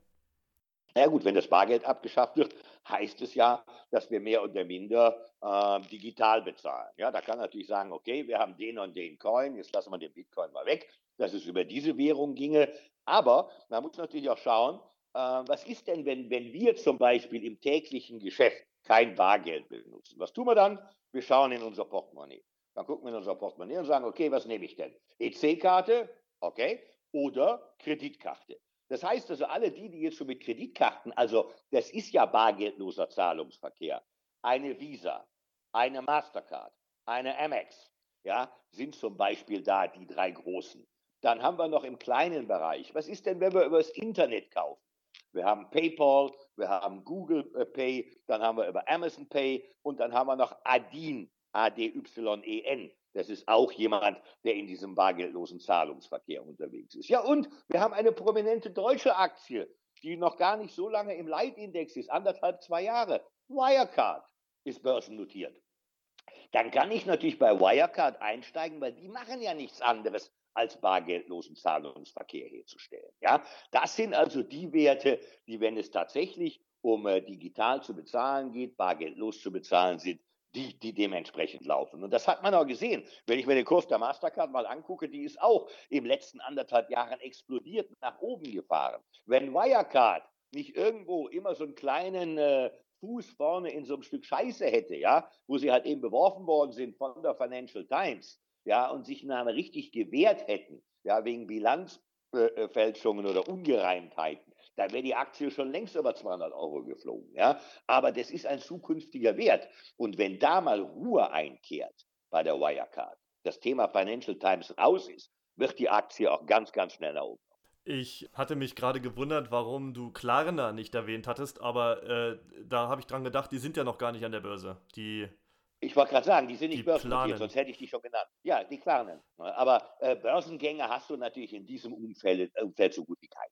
Speaker 2: Na ja, gut, wenn das Bargeld abgeschafft wird, heißt es ja, dass wir mehr oder minder äh, digital bezahlen. Ja, da kann natürlich sagen, okay, wir haben den und den Coin, jetzt lassen wir den Bitcoin mal weg, dass es über diese Währung ginge. Aber man muss natürlich auch schauen, äh, was ist denn, wenn, wenn wir zum Beispiel im täglichen Geschäft kein Bargeld benutzen? Was tun wir dann? Wir schauen in unser Portemonnaie. Dann gucken wir in unser Portemonnaie und sagen, okay, was nehme ich denn? EC-Karte, okay, oder Kreditkarte. Das heißt also, alle die, die jetzt schon mit Kreditkarten, also das ist ja bargeldloser Zahlungsverkehr, eine Visa, eine Mastercard, eine Amex, ja, sind zum Beispiel da die drei großen. Dann haben wir noch im kleinen Bereich, was ist denn, wenn wir über das Internet kaufen? Wir haben PayPal, wir haben Google äh, Pay, dann haben wir über Amazon Pay und dann haben wir noch Adin, A-D-Y-E-N. Das ist auch jemand, der in diesem bargeldlosen Zahlungsverkehr unterwegs ist. Ja, und wir haben eine prominente deutsche Aktie, die noch gar nicht so lange im Leitindex ist, anderthalb, zwei Jahre. Wirecard ist börsennotiert. Dann kann ich natürlich bei Wirecard einsteigen, weil die machen ja nichts anderes als bargeldlosen Zahlungsverkehr herzustellen. Ja, das sind also die Werte, die, wenn es tatsächlich um äh, digital zu bezahlen geht, bargeldlos zu bezahlen sind, die, die dementsprechend laufen. Und das hat man auch gesehen. Wenn ich mir den Kurs der Mastercard mal angucke, die ist auch im letzten anderthalb Jahren explodiert nach oben gefahren. Wenn Wirecard nicht irgendwo immer so einen kleinen äh, Fuß vorne in so einem Stück Scheiße hätte, ja, wo sie halt eben beworfen worden sind von der Financial Times, ja, und sich dann richtig gewehrt hätten, ja, wegen Bilanzfälschungen oder Ungereimtheiten, dann wäre die Aktie schon längst über 200 Euro geflogen. Ja? Aber das ist ein zukünftiger Wert. Und wenn da mal Ruhe einkehrt bei der Wirecard, das Thema Financial Times raus ist, wird die Aktie auch ganz, ganz schnell nach oben.
Speaker 1: Ich hatte mich gerade gewundert, warum du Klarna nicht erwähnt hattest, aber äh, da habe ich dran gedacht, die sind ja noch gar nicht an der Börse. Die
Speaker 2: ich wollte gerade sagen, die sind nicht börsennotiert, sonst hätte ich die schon genannt. Ja, die Klarnen. Aber äh, Börsengänge hast du natürlich in diesem Umfeld, Umfeld so gut wie keine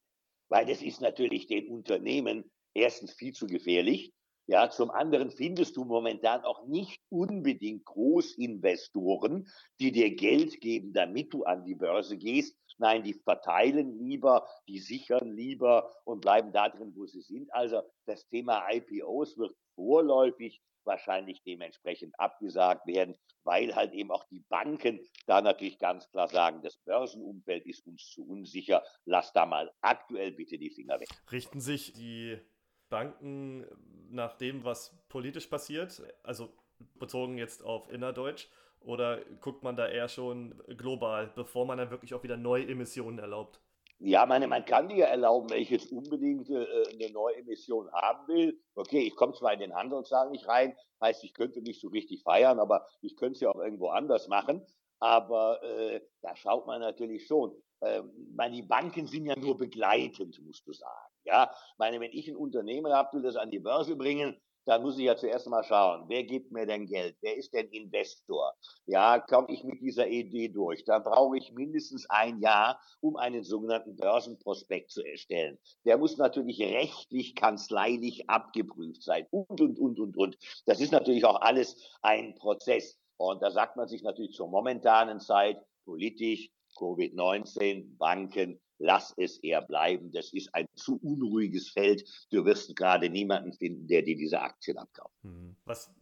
Speaker 2: weil das ist natürlich den Unternehmen erstens viel zu gefährlich. Ja, zum anderen findest du momentan auch nicht unbedingt Großinvestoren, die dir Geld geben, damit du an die Börse gehst. Nein, die verteilen lieber, die sichern lieber und bleiben da drin, wo sie sind. Also das Thema IPOs wird vorläufig wahrscheinlich dementsprechend abgesagt werden, weil halt eben auch die Banken da natürlich ganz klar sagen, das Börsenumfeld ist uns zu unsicher, lass da mal aktuell bitte die Finger weg.
Speaker 1: Richten sich die Banken nach dem, was politisch passiert, also bezogen jetzt auf innerdeutsch, oder guckt man da eher schon global, bevor man dann wirklich auch wieder neue Emissionen erlaubt?
Speaker 2: Ja, meine, man kann dir erlauben, wenn ich jetzt unbedingt äh, eine neue Emission haben will. Okay, ich komme zwar in den Handelssaal nicht rein, heißt, ich könnte nicht so richtig feiern, aber ich könnte es ja auch irgendwo anders machen. Aber äh, da schaut man natürlich schon. Äh, meine, die Banken sind ja nur begleitend, musst du sagen. Ja, meine, wenn ich ein Unternehmen habe, will das an die Börse bringen, dann muss ich ja zuerst mal schauen, wer gibt mir denn Geld? Wer ist denn Investor? Ja, komme ich mit dieser Idee durch? Dann brauche ich mindestens ein Jahr, um einen sogenannten Börsenprospekt zu erstellen. Der muss natürlich rechtlich, kanzleilich abgeprüft sein und, und, und, und, und. Das ist natürlich auch alles ein Prozess. Und da sagt man sich natürlich zur momentanen Zeit, politisch, Covid-19, Banken, lass es eher bleiben. Das ist ein zu unruhiges Feld. Du wirst gerade niemanden finden, der dir diese Aktien abkauft.
Speaker 1: Mhm. Was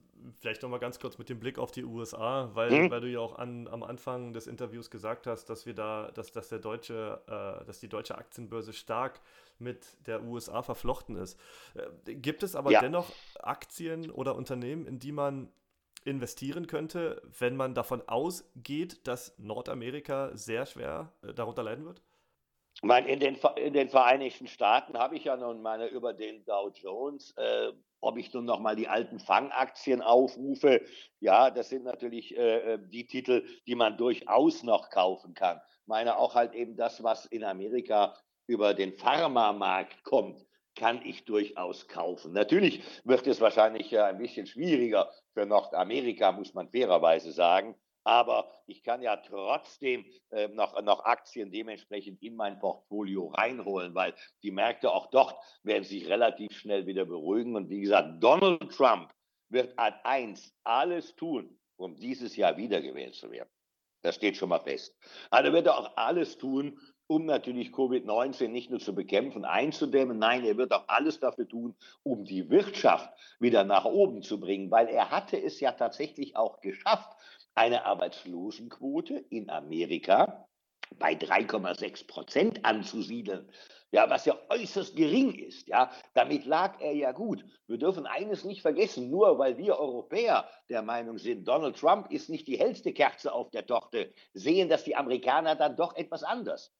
Speaker 1: vielleicht noch mal ganz kurz mit dem Blick auf die USA, weil, hm? weil du ja auch an, am Anfang des Interviews gesagt hast, dass wir da, dass, dass der deutsche, äh, dass die deutsche Aktienbörse stark mit der USA verflochten ist. Äh, gibt es aber ja. dennoch Aktien oder Unternehmen, in die man investieren könnte, wenn man davon ausgeht, dass Nordamerika sehr schwer äh, darunter leiden wird?
Speaker 2: Meine, in, den, in den Vereinigten Staaten habe ich ja nun meine über den Dow Jones, äh, ob ich nun noch mal die alten Fangaktien aufrufe. Ja, das sind natürlich äh, äh, die Titel, die man durchaus noch kaufen kann. Meine auch halt eben das, was in Amerika über den Pharmamarkt kommt, kann ich durchaus kaufen. Natürlich wird es wahrscheinlich äh, ein bisschen schwieriger für Nordamerika, muss man fairerweise sagen aber ich kann ja trotzdem äh, noch, noch Aktien dementsprechend in mein Portfolio reinholen, weil die Märkte auch dort werden sich relativ schnell wieder beruhigen. Und wie gesagt, Donald Trump wird an eins alles tun, um dieses Jahr wiedergewählt zu werden. Das steht schon mal fest. Also wird er auch alles tun, um natürlich Covid-19 nicht nur zu bekämpfen, einzudämmen. Nein, er wird auch alles dafür tun, um die Wirtschaft wieder nach oben zu bringen, weil er hatte es ja tatsächlich auch geschafft, eine Arbeitslosenquote in Amerika bei 3,6 Prozent anzusiedeln. Ja, was ja äußerst gering ist. Ja, damit lag er ja gut. Wir dürfen eines nicht vergessen, nur weil wir Europäer der Meinung sind, Donald Trump ist nicht die hellste Kerze auf der Torte, sehen das die Amerikaner dann doch etwas anders.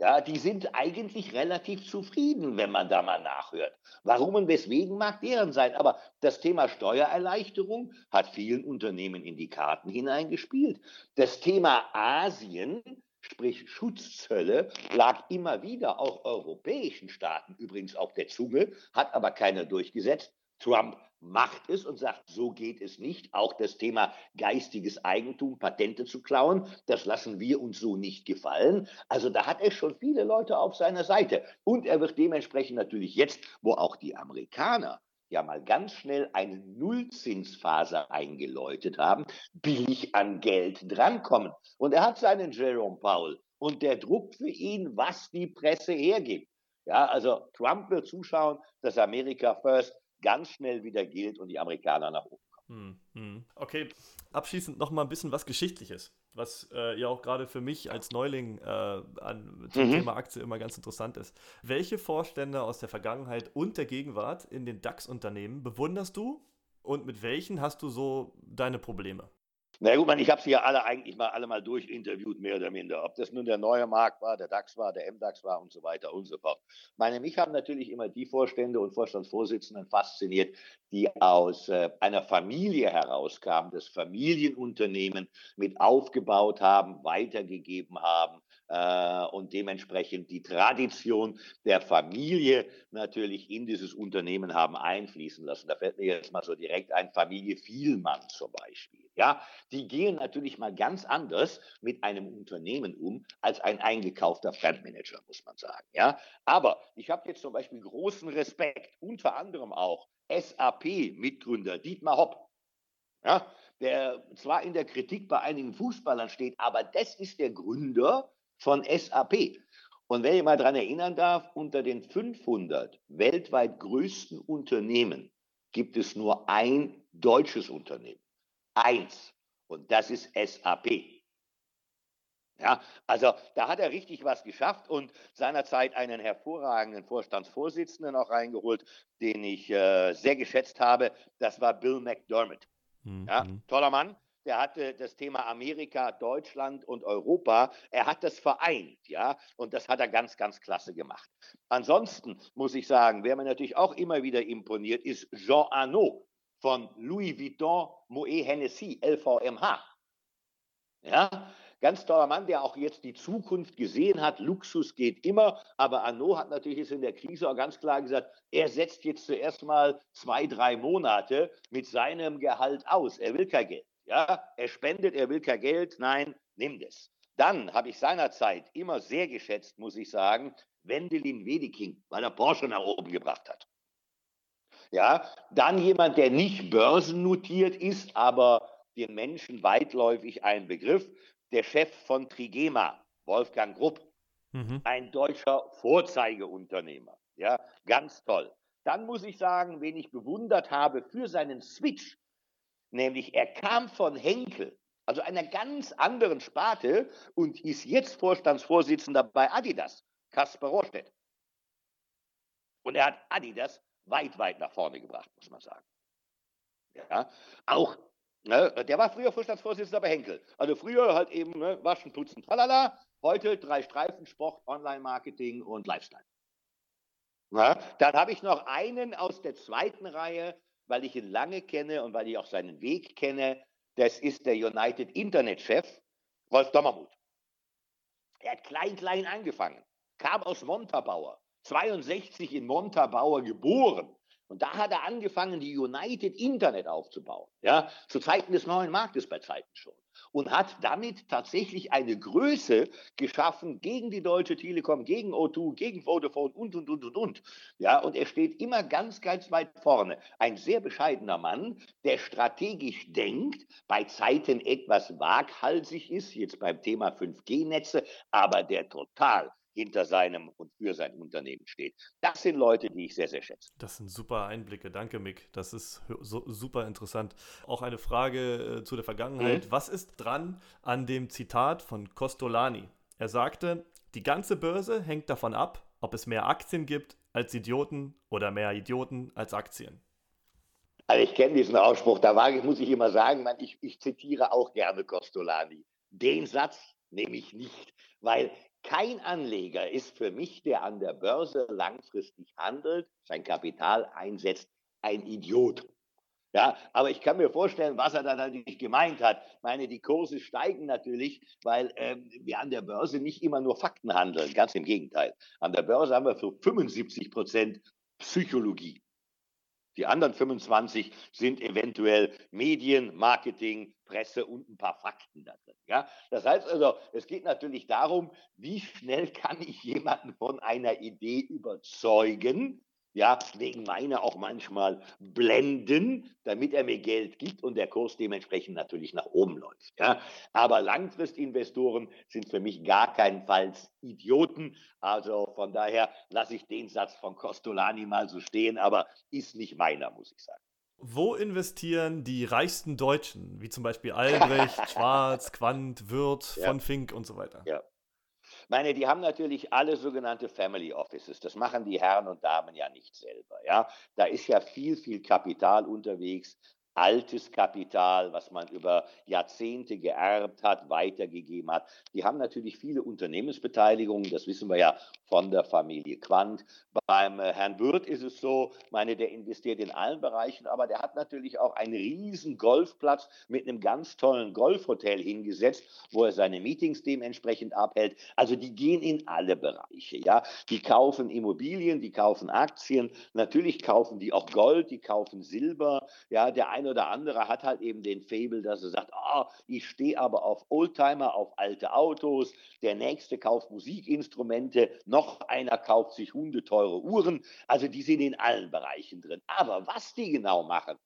Speaker 2: Ja, die sind eigentlich relativ zufrieden, wenn man da mal nachhört. Warum und weswegen mag deren sein? Aber das Thema Steuererleichterung hat vielen Unternehmen in die Karten hineingespielt. Das Thema Asien, sprich Schutzzölle, lag immer wieder auch europäischen Staaten übrigens auf der Zunge, hat aber keiner durchgesetzt. Trump macht es und sagt, so geht es nicht. Auch das Thema geistiges Eigentum, Patente zu klauen, das lassen wir uns so nicht gefallen. Also da hat er schon viele Leute auf seiner Seite. Und er wird dementsprechend natürlich jetzt, wo auch die Amerikaner ja mal ganz schnell eine Nullzinsphase eingeläutet haben, billig an Geld drankommen. Und er hat seinen Jerome Powell und der druckt für ihn, was die Presse hergibt. Ja, also Trump wird zuschauen, dass Amerika First ganz schnell wieder gilt und die Amerikaner nach oben kommen.
Speaker 1: Hm, hm. Okay, abschließend noch mal ein bisschen was Geschichtliches, was äh, ja auch gerade für mich als Neuling äh, an, zum mhm. Thema Aktie immer ganz interessant ist. Welche Vorstände aus der Vergangenheit und der Gegenwart in den DAX-Unternehmen bewunderst du und mit welchen hast du so deine Probleme?
Speaker 2: Na gut, man, ich habe sie ja alle eigentlich mal alle mal durchinterviewt, mehr oder minder. Ob das nun der neue Markt war, der DAX war, der MDAX war und so weiter und so fort. Meine, mich haben natürlich immer die Vorstände und Vorstandsvorsitzenden fasziniert, die aus äh, einer Familie herauskamen, das Familienunternehmen mit aufgebaut haben, weitergegeben haben äh, und dementsprechend die Tradition der Familie natürlich in dieses Unternehmen haben einfließen lassen. Da fällt mir jetzt mal so direkt ein Familie Vielmann zum Beispiel. Ja, die gehen natürlich mal ganz anders mit einem Unternehmen um als ein eingekaufter Fremdmanager, muss man sagen. Ja, aber ich habe jetzt zum Beispiel großen Respekt, unter anderem auch SAP-Mitgründer Dietmar Hopp. Ja, der zwar in der Kritik bei einigen Fußballern steht, aber das ist der Gründer von SAP. Und wenn ich mal daran erinnern darf, unter den 500 weltweit größten Unternehmen gibt es nur ein deutsches Unternehmen eins und das ist SAP. Ja, also da hat er richtig was geschafft und seinerzeit einen hervorragenden Vorstandsvorsitzenden auch reingeholt, den ich äh, sehr geschätzt habe. Das war Bill McDermott. Mhm. Ja, toller Mann. Der hatte das Thema Amerika, Deutschland und Europa. Er hat das vereint, ja, und das hat er ganz, ganz klasse gemacht. Ansonsten muss ich sagen, wer mir natürlich auch immer wieder imponiert, ist Jean Arnaud von Louis Vuitton Moet Hennessy, LVMH. Ja, ganz toller Mann, der auch jetzt die Zukunft gesehen hat. Luxus geht immer, aber Arnaud hat natürlich jetzt in der Krise auch ganz klar gesagt, er setzt jetzt zuerst mal zwei, drei Monate mit seinem Gehalt aus. Er will kein Geld. Ja, er spendet, er will kein Geld. Nein, nimm das. Dann habe ich seinerzeit immer sehr geschätzt, muss ich sagen, Wendelin Wedeking, weil er Porsche nach oben gebracht hat. Ja, dann jemand, der nicht börsennotiert ist, aber den Menschen weitläufig ein Begriff, der Chef von Trigema, Wolfgang Grupp, mhm. ein deutscher Vorzeigeunternehmer. Ja, ganz toll. Dann muss ich sagen, wen ich bewundert habe für seinen Switch, nämlich er kam von Henkel, also einer ganz anderen Sparte und ist jetzt Vorstandsvorsitzender bei Adidas, Kasper Rohrstedt. Und er hat Adidas weit, weit nach vorne gebracht, muss man sagen. Ja, auch, ne, der war früher Vorstandsvorsitzender bei Henkel. Also früher halt eben ne, waschen, putzen, tralala. Heute drei Streifen, Sport, Online-Marketing und Lifestyle. Ja, dann habe ich noch einen aus der zweiten Reihe, weil ich ihn lange kenne und weil ich auch seinen Weg kenne. Das ist der United Internet-Chef, Rolf Dommermuth. Er hat klein, klein angefangen, kam aus Montabaur, 62 in Montabaur geboren. Und da hat er angefangen, die United Internet aufzubauen. Ja, zu Zeiten des neuen Marktes bei Zeiten schon. Und hat damit tatsächlich eine Größe geschaffen gegen die Deutsche Telekom, gegen O2, gegen Vodafone und, und, und, und, und. Ja, und er steht immer ganz, ganz weit vorne. Ein sehr bescheidener Mann, der strategisch denkt, bei Zeiten etwas waghalsig ist, jetzt beim Thema 5G-Netze, aber der total hinter seinem und für sein Unternehmen steht. Das sind Leute, die ich sehr, sehr schätze.
Speaker 1: Das sind super Einblicke. Danke, Mick. Das ist so, super interessant. Auch eine Frage äh, zu der Vergangenheit. Mhm. Was ist dran an dem Zitat von Costolani? Er sagte, die ganze Börse hängt davon ab, ob es mehr Aktien gibt als Idioten oder mehr Idioten als Aktien.
Speaker 2: Also ich kenne diesen Ausspruch, da war, muss ich immer sagen, ich, ich zitiere auch gerne Costolani. Den Satz nehme ich nicht, weil kein Anleger ist für mich, der an der Börse langfristig handelt, sein Kapital einsetzt, ein Idiot. Ja, aber ich kann mir vorstellen, was er da natürlich gemeint hat. Ich meine, die Kurse steigen natürlich, weil ähm, wir an der Börse nicht immer nur Fakten handeln. Ganz im Gegenteil. An der Börse haben wir für 75 Prozent Psychologie. Die anderen 25 sind eventuell Medien, Marketing, Presse und ein paar Fakten da drin. Ja? Das heißt also, es geht natürlich darum, wie schnell kann ich jemanden von einer Idee überzeugen, ja, wegen meiner auch manchmal blenden, damit er mir Geld gibt und der Kurs dementsprechend natürlich nach oben läuft. Ja. Aber Langfristinvestoren sind für mich gar keinenfalls Idioten. Also von daher lasse ich den Satz von Costolani mal so stehen, aber ist nicht meiner, muss ich sagen.
Speaker 1: Wo investieren die reichsten Deutschen, wie zum Beispiel Albrecht, Schwarz, Quandt, Wirth, ja. von Fink und so weiter?
Speaker 2: Ja meine, die haben natürlich alle sogenannte Family Offices. Das machen die Herren und Damen ja nicht selber. Ja, da ist ja viel, viel Kapital unterwegs altes Kapital, was man über Jahrzehnte geerbt hat, weitergegeben hat. Die haben natürlich viele Unternehmensbeteiligungen, das wissen wir ja von der Familie Quandt. Beim äh, Herrn Wirth ist es so, meine, der investiert in allen Bereichen, aber der hat natürlich auch einen riesen Golfplatz mit einem ganz tollen Golfhotel hingesetzt, wo er seine Meetings dementsprechend abhält. Also die gehen in alle Bereiche, ja. Die kaufen Immobilien, die kaufen Aktien, natürlich kaufen die auch Gold, die kaufen Silber, ja. Der eine oder andere hat halt eben den Fable, dass er sagt, ah, ich stehe aber auf Oldtimer, auf alte Autos, der nächste kauft Musikinstrumente, noch einer kauft sich hundeteure Uhren. Also die sind in allen Bereichen drin. Aber was die genau machen,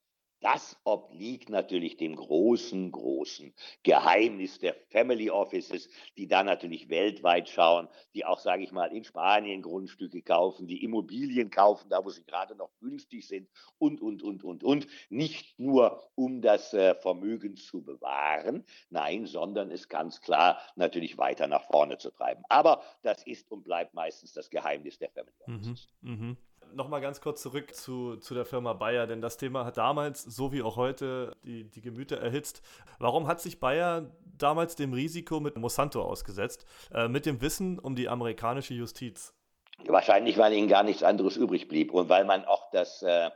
Speaker 2: das obliegt natürlich dem großen, großen Geheimnis der Family Offices, die da natürlich weltweit schauen, die auch, sage ich mal, in Spanien Grundstücke kaufen, die Immobilien kaufen, da wo sie gerade noch günstig sind und, und, und, und, und. Nicht nur, um das äh, Vermögen zu bewahren, nein, sondern es ganz klar natürlich weiter nach vorne zu treiben. Aber das ist und bleibt meistens das Geheimnis der Family mhm, Offices. Mhm, mh
Speaker 1: nochmal ganz kurz zurück zu, zu der Firma Bayer, denn das Thema hat damals, so wie auch heute, die, die Gemüter erhitzt. Warum hat sich Bayer damals dem Risiko mit Monsanto ausgesetzt, äh, mit dem Wissen um die amerikanische Justiz?
Speaker 2: Wahrscheinlich, weil ihnen gar nichts anderes übrig blieb und weil man auch das, äh,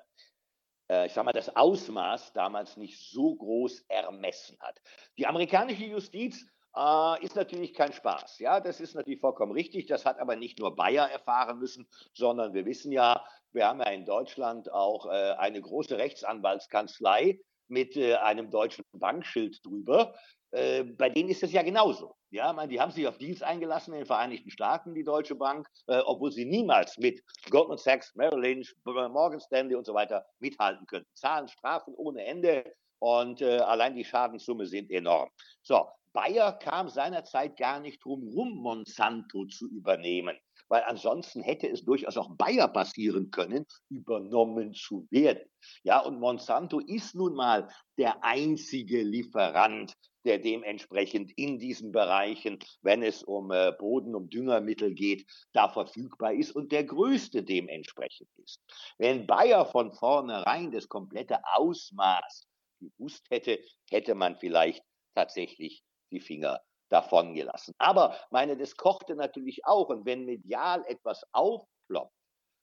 Speaker 2: äh ich sag mal, das Ausmaß damals nicht so groß ermessen hat. Die amerikanische Justiz äh, ist natürlich kein Spaß. Ja, das ist natürlich vollkommen richtig. Das hat aber nicht nur Bayer erfahren müssen, sondern wir wissen ja, wir haben ja in Deutschland auch äh, eine große Rechtsanwaltskanzlei mit äh, einem deutschen Bankschild drüber. Äh, bei denen ist es ja genauso. Ja, man, die haben sich auf Deals eingelassen in den Vereinigten Staaten, die Deutsche Bank, äh, obwohl sie niemals mit Goldman Sachs, Merrill Lynch, Morgan Stanley und so weiter mithalten könnten. Zahlen Strafen ohne Ende und äh, allein die Schadenssumme sind enorm. So, Bayer kam seinerzeit gar nicht drum rum, Monsanto zu übernehmen, weil ansonsten hätte es durchaus auch Bayer passieren können, übernommen zu werden. Ja, und Monsanto ist nun mal der einzige Lieferant, der dementsprechend in diesen Bereichen, wenn es um äh, Boden, um Düngermittel geht, da verfügbar ist und der größte dementsprechend ist. Wenn Bayer von vornherein das komplette Ausmaß gewusst hätte, hätte man vielleicht tatsächlich die Finger davon gelassen. Aber meine, das kochte natürlich auch. Und wenn medial etwas aufploppt,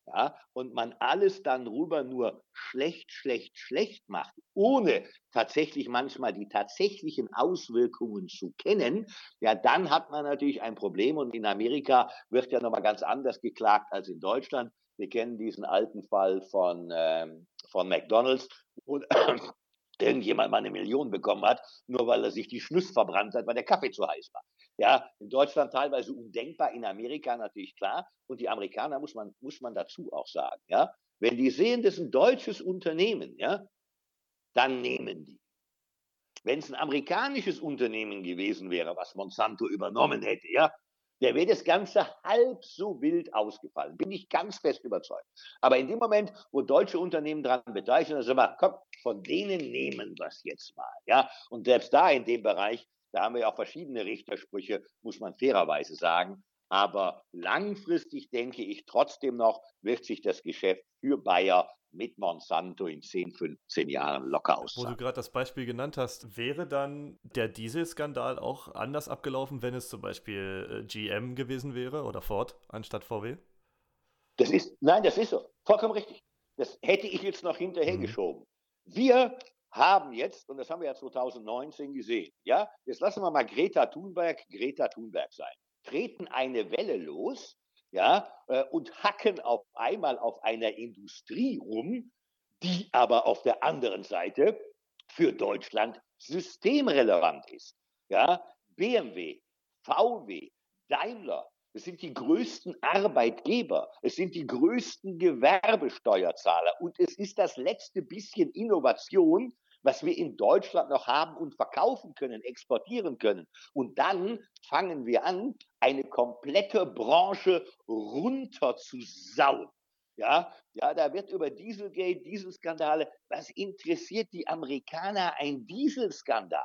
Speaker 2: ja, und man alles dann rüber nur schlecht, schlecht, schlecht macht, ohne tatsächlich manchmal die tatsächlichen Auswirkungen zu kennen, ja, dann hat man natürlich ein Problem. Und in Amerika wird ja nochmal ganz anders geklagt als in Deutschland. Wir kennen diesen alten Fall von, ähm, von McDonalds, wo, irgendjemand mal eine Million bekommen hat, nur weil er sich die Schnüsse verbrannt hat, weil der Kaffee zu heiß war. Ja, in Deutschland teilweise undenkbar, in Amerika natürlich klar. Und die Amerikaner muss man, muss man dazu auch sagen, ja. Wenn die sehen, das ist ein deutsches Unternehmen, ja, dann nehmen die. Wenn es ein amerikanisches Unternehmen gewesen wäre, was Monsanto übernommen hätte, ja, der wäre das Ganze halb so wild ausgefallen. Bin ich ganz fest überzeugt. Aber in dem Moment, wo deutsche Unternehmen daran beteiligt sind, dann sagen wir, komm, von denen nehmen wir es jetzt mal. Ja? Und selbst da in dem Bereich, da haben wir ja auch verschiedene Richtersprüche, muss man fairerweise sagen. Aber langfristig denke ich trotzdem noch, wird sich das Geschäft für Bayer mit Monsanto in 10, 15 Jahren locker auszahlen.
Speaker 1: Wo du gerade das Beispiel genannt hast, wäre dann der Dieselskandal auch anders abgelaufen, wenn es zum Beispiel äh, GM gewesen wäre oder Ford anstatt VW?
Speaker 2: Das ist, nein, das ist so. Vollkommen richtig. Das hätte ich jetzt noch hinterhergeschoben. Mhm. Wir haben jetzt, und das haben wir ja 2019 gesehen, ja, jetzt lassen wir mal Greta Thunberg Greta Thunberg sein, treten eine Welle los, ja, äh, und hacken auf einmal auf einer Industrie rum, die aber auf der anderen Seite für Deutschland systemrelevant ist. Ja, BMW, VW, Daimler, es sind die größten Arbeitgeber, es sind die größten Gewerbesteuerzahler und es ist das letzte bisschen Innovation, was wir in Deutschland noch haben und verkaufen können, exportieren können. Und dann fangen wir an, eine komplette Branche runterzusauen. Ja, ja, da wird über Dieselgate, Dieselskandale, was interessiert die Amerikaner ein Dieselskandal?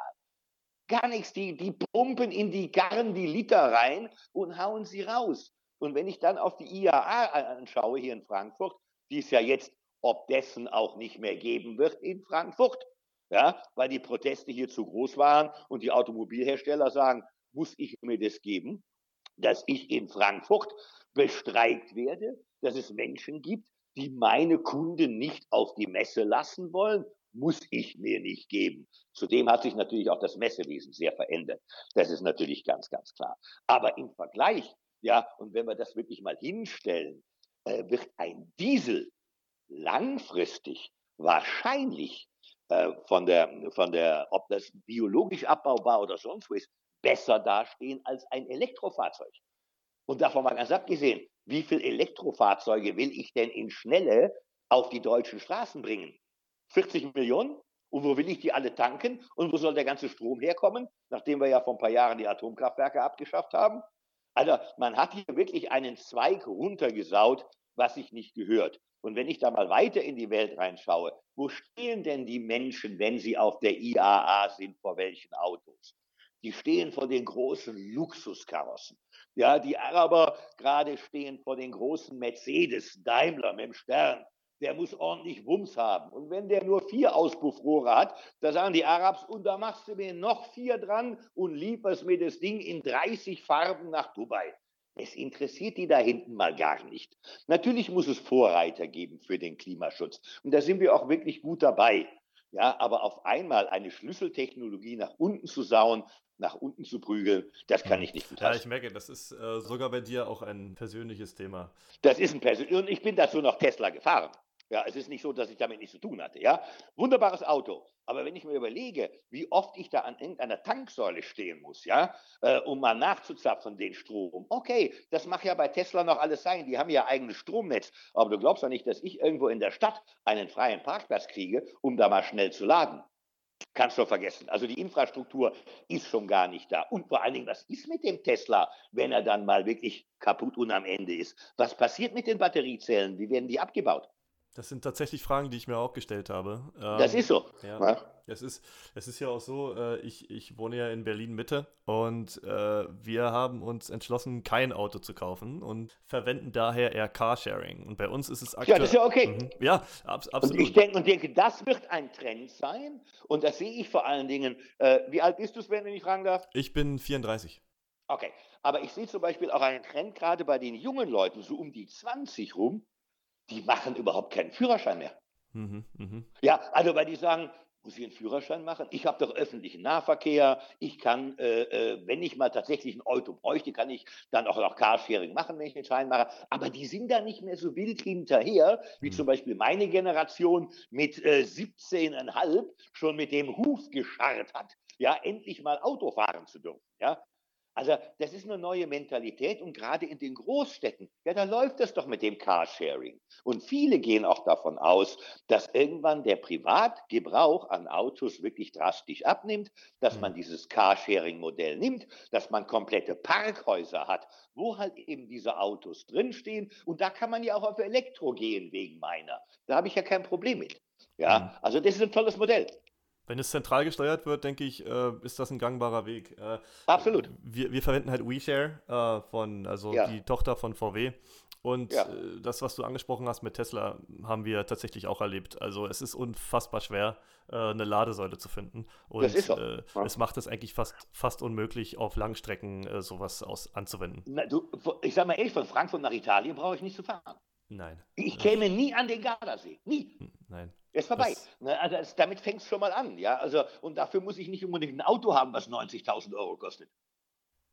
Speaker 2: Gar nichts, die, die pumpen in die Karren die Liter rein und hauen sie raus. Und wenn ich dann auf die IAA anschaue hier in Frankfurt, die es ja jetzt ob dessen auch nicht mehr geben wird in Frankfurt, ja, weil die Proteste hier zu groß waren und die Automobilhersteller sagen, muss ich mir das geben, dass ich in Frankfurt bestreikt werde, dass es Menschen gibt, die meine Kunden nicht auf die Messe lassen wollen, muss ich mir nicht geben. Zudem hat sich natürlich auch das Messewesen sehr verändert. Das ist natürlich ganz, ganz klar. Aber im Vergleich, ja, und wenn wir das wirklich mal hinstellen, äh, wird ein Diesel langfristig wahrscheinlich äh, von der, von der, ob das biologisch abbaubar oder sonst wo ist, besser dastehen als ein Elektrofahrzeug. Und davon mal ganz abgesehen, wie viele Elektrofahrzeuge will ich denn in Schnelle auf die deutschen Straßen bringen? 40 Millionen? Und wo will ich die alle tanken? Und wo soll der ganze Strom herkommen, nachdem wir ja vor ein paar Jahren die Atomkraftwerke abgeschafft haben? Also man hat hier wirklich einen Zweig runtergesaut, was sich nicht gehört. Und wenn ich da mal weiter in die Welt reinschaue, wo stehen denn die Menschen, wenn sie auf der IAA sind, vor welchen Autos? Die stehen vor den großen Luxuskarossen. Ja, die Araber gerade stehen vor den großen Mercedes, Daimler mit dem Stern. Der muss ordentlich Wumms haben. Und wenn der nur vier Auspuffrohre hat, da sagen die Arabs, und da machst du mir noch vier dran und lieferst mir das Ding in 30 Farben nach Dubai. Es interessiert die da hinten mal gar nicht. Natürlich muss es Vorreiter geben für den Klimaschutz. Und da sind wir auch wirklich gut dabei. Ja, aber auf einmal eine Schlüsseltechnologie nach unten zu sauen, nach unten zu prügeln, das kann ich nicht
Speaker 1: gut Ja, ich merke, das ist äh, sogar bei dir auch ein persönliches Thema.
Speaker 2: Das ist ein persönliches. Und ich bin dazu noch Tesla gefahren. Ja, es ist nicht so, dass ich damit nichts zu tun hatte. Ja, wunderbares Auto. Aber wenn ich mir überlege, wie oft ich da an irgendeiner Tanksäule stehen muss, ja, äh, um mal nachzuzapfen den Strom. Okay, das mag ja bei Tesla noch alles sein. Die haben ja eigenes Stromnetz. Aber du glaubst ja nicht, dass ich irgendwo in der Stadt einen freien Parkplatz kriege, um da mal schnell zu laden. Kannst du vergessen. Also die Infrastruktur ist schon gar nicht da. Und vor allen Dingen, was ist mit dem Tesla, wenn er dann mal wirklich kaputt und am Ende ist? Was passiert mit den Batteriezellen? Wie werden die abgebaut?
Speaker 1: Das sind tatsächlich Fragen, die ich mir auch gestellt habe.
Speaker 2: Ähm, das ist so.
Speaker 1: Ja. Es, ist, es ist ja auch so, äh, ich, ich wohne ja in Berlin Mitte und äh, wir haben uns entschlossen, kein Auto zu kaufen und verwenden daher eher Carsharing. Und bei uns ist es
Speaker 2: aktuell. Ja, das ist ja okay.
Speaker 1: Mhm. Ja, ab, absolut.
Speaker 2: Und ich denke, und denke, das wird ein Trend sein. Und das sehe ich vor allen Dingen. Äh, wie alt bist du, Sven, wenn ich fragen darf?
Speaker 1: Ich bin 34.
Speaker 2: Okay. Aber ich sehe zum Beispiel auch einen Trend gerade bei den jungen Leuten, so um die 20 rum, die machen überhaupt keinen Führerschein mehr. Mhm, mh. Ja, also weil die sagen, muss ich einen Führerschein machen? Ich habe doch öffentlichen Nahverkehr. Ich kann, äh, äh, wenn ich mal tatsächlich ein Auto bräuchte, kann ich dann auch noch Carsharing machen, wenn ich den Schein mache. Aber die sind da nicht mehr so wild hinterher, wie mhm. zum Beispiel meine Generation mit äh, 17,5 schon mit dem Huf gescharrt hat, ja, endlich mal Auto fahren zu dürfen. Ja, also das ist eine neue Mentalität und gerade in den Großstädten, ja, da läuft es doch mit dem Carsharing. Und viele gehen auch davon aus, dass irgendwann der Privatgebrauch an Autos wirklich drastisch abnimmt, dass man mhm. dieses Carsharing-Modell nimmt, dass man komplette Parkhäuser hat, wo halt eben diese Autos drinstehen. Und da kann man ja auch auf Elektro gehen wegen meiner. Da habe ich ja kein Problem mit. Ja, mhm. also das ist ein tolles Modell.
Speaker 1: Wenn es zentral gesteuert wird, denke ich, äh, ist das ein gangbarer Weg. Äh,
Speaker 2: Absolut.
Speaker 1: Wir, wir verwenden halt WeShare äh, von, also ja. die Tochter von VW. Und ja. Äh, das, was du angesprochen hast mit Tesla, haben wir tatsächlich auch erlebt. Also es ist unfassbar schwer, äh, eine Ladesäule zu finden. Und das ist so. Äh, ja. es macht es eigentlich fast, fast unmöglich, auf Langstrecken sowas aus, anzuwenden.
Speaker 2: Na, du, ich sag mal ehrlich, von Frankfurt nach Italien brauche ich nicht zu fahren.
Speaker 1: Nein.
Speaker 2: Ich käme nie an den Gardasee. Nie.
Speaker 1: Hm, nein.
Speaker 2: Ist vorbei. Ne, also das, damit fängt es schon mal an. Ja? Also, und dafür muss ich nicht unbedingt ein Auto haben, was 90.000 Euro kostet.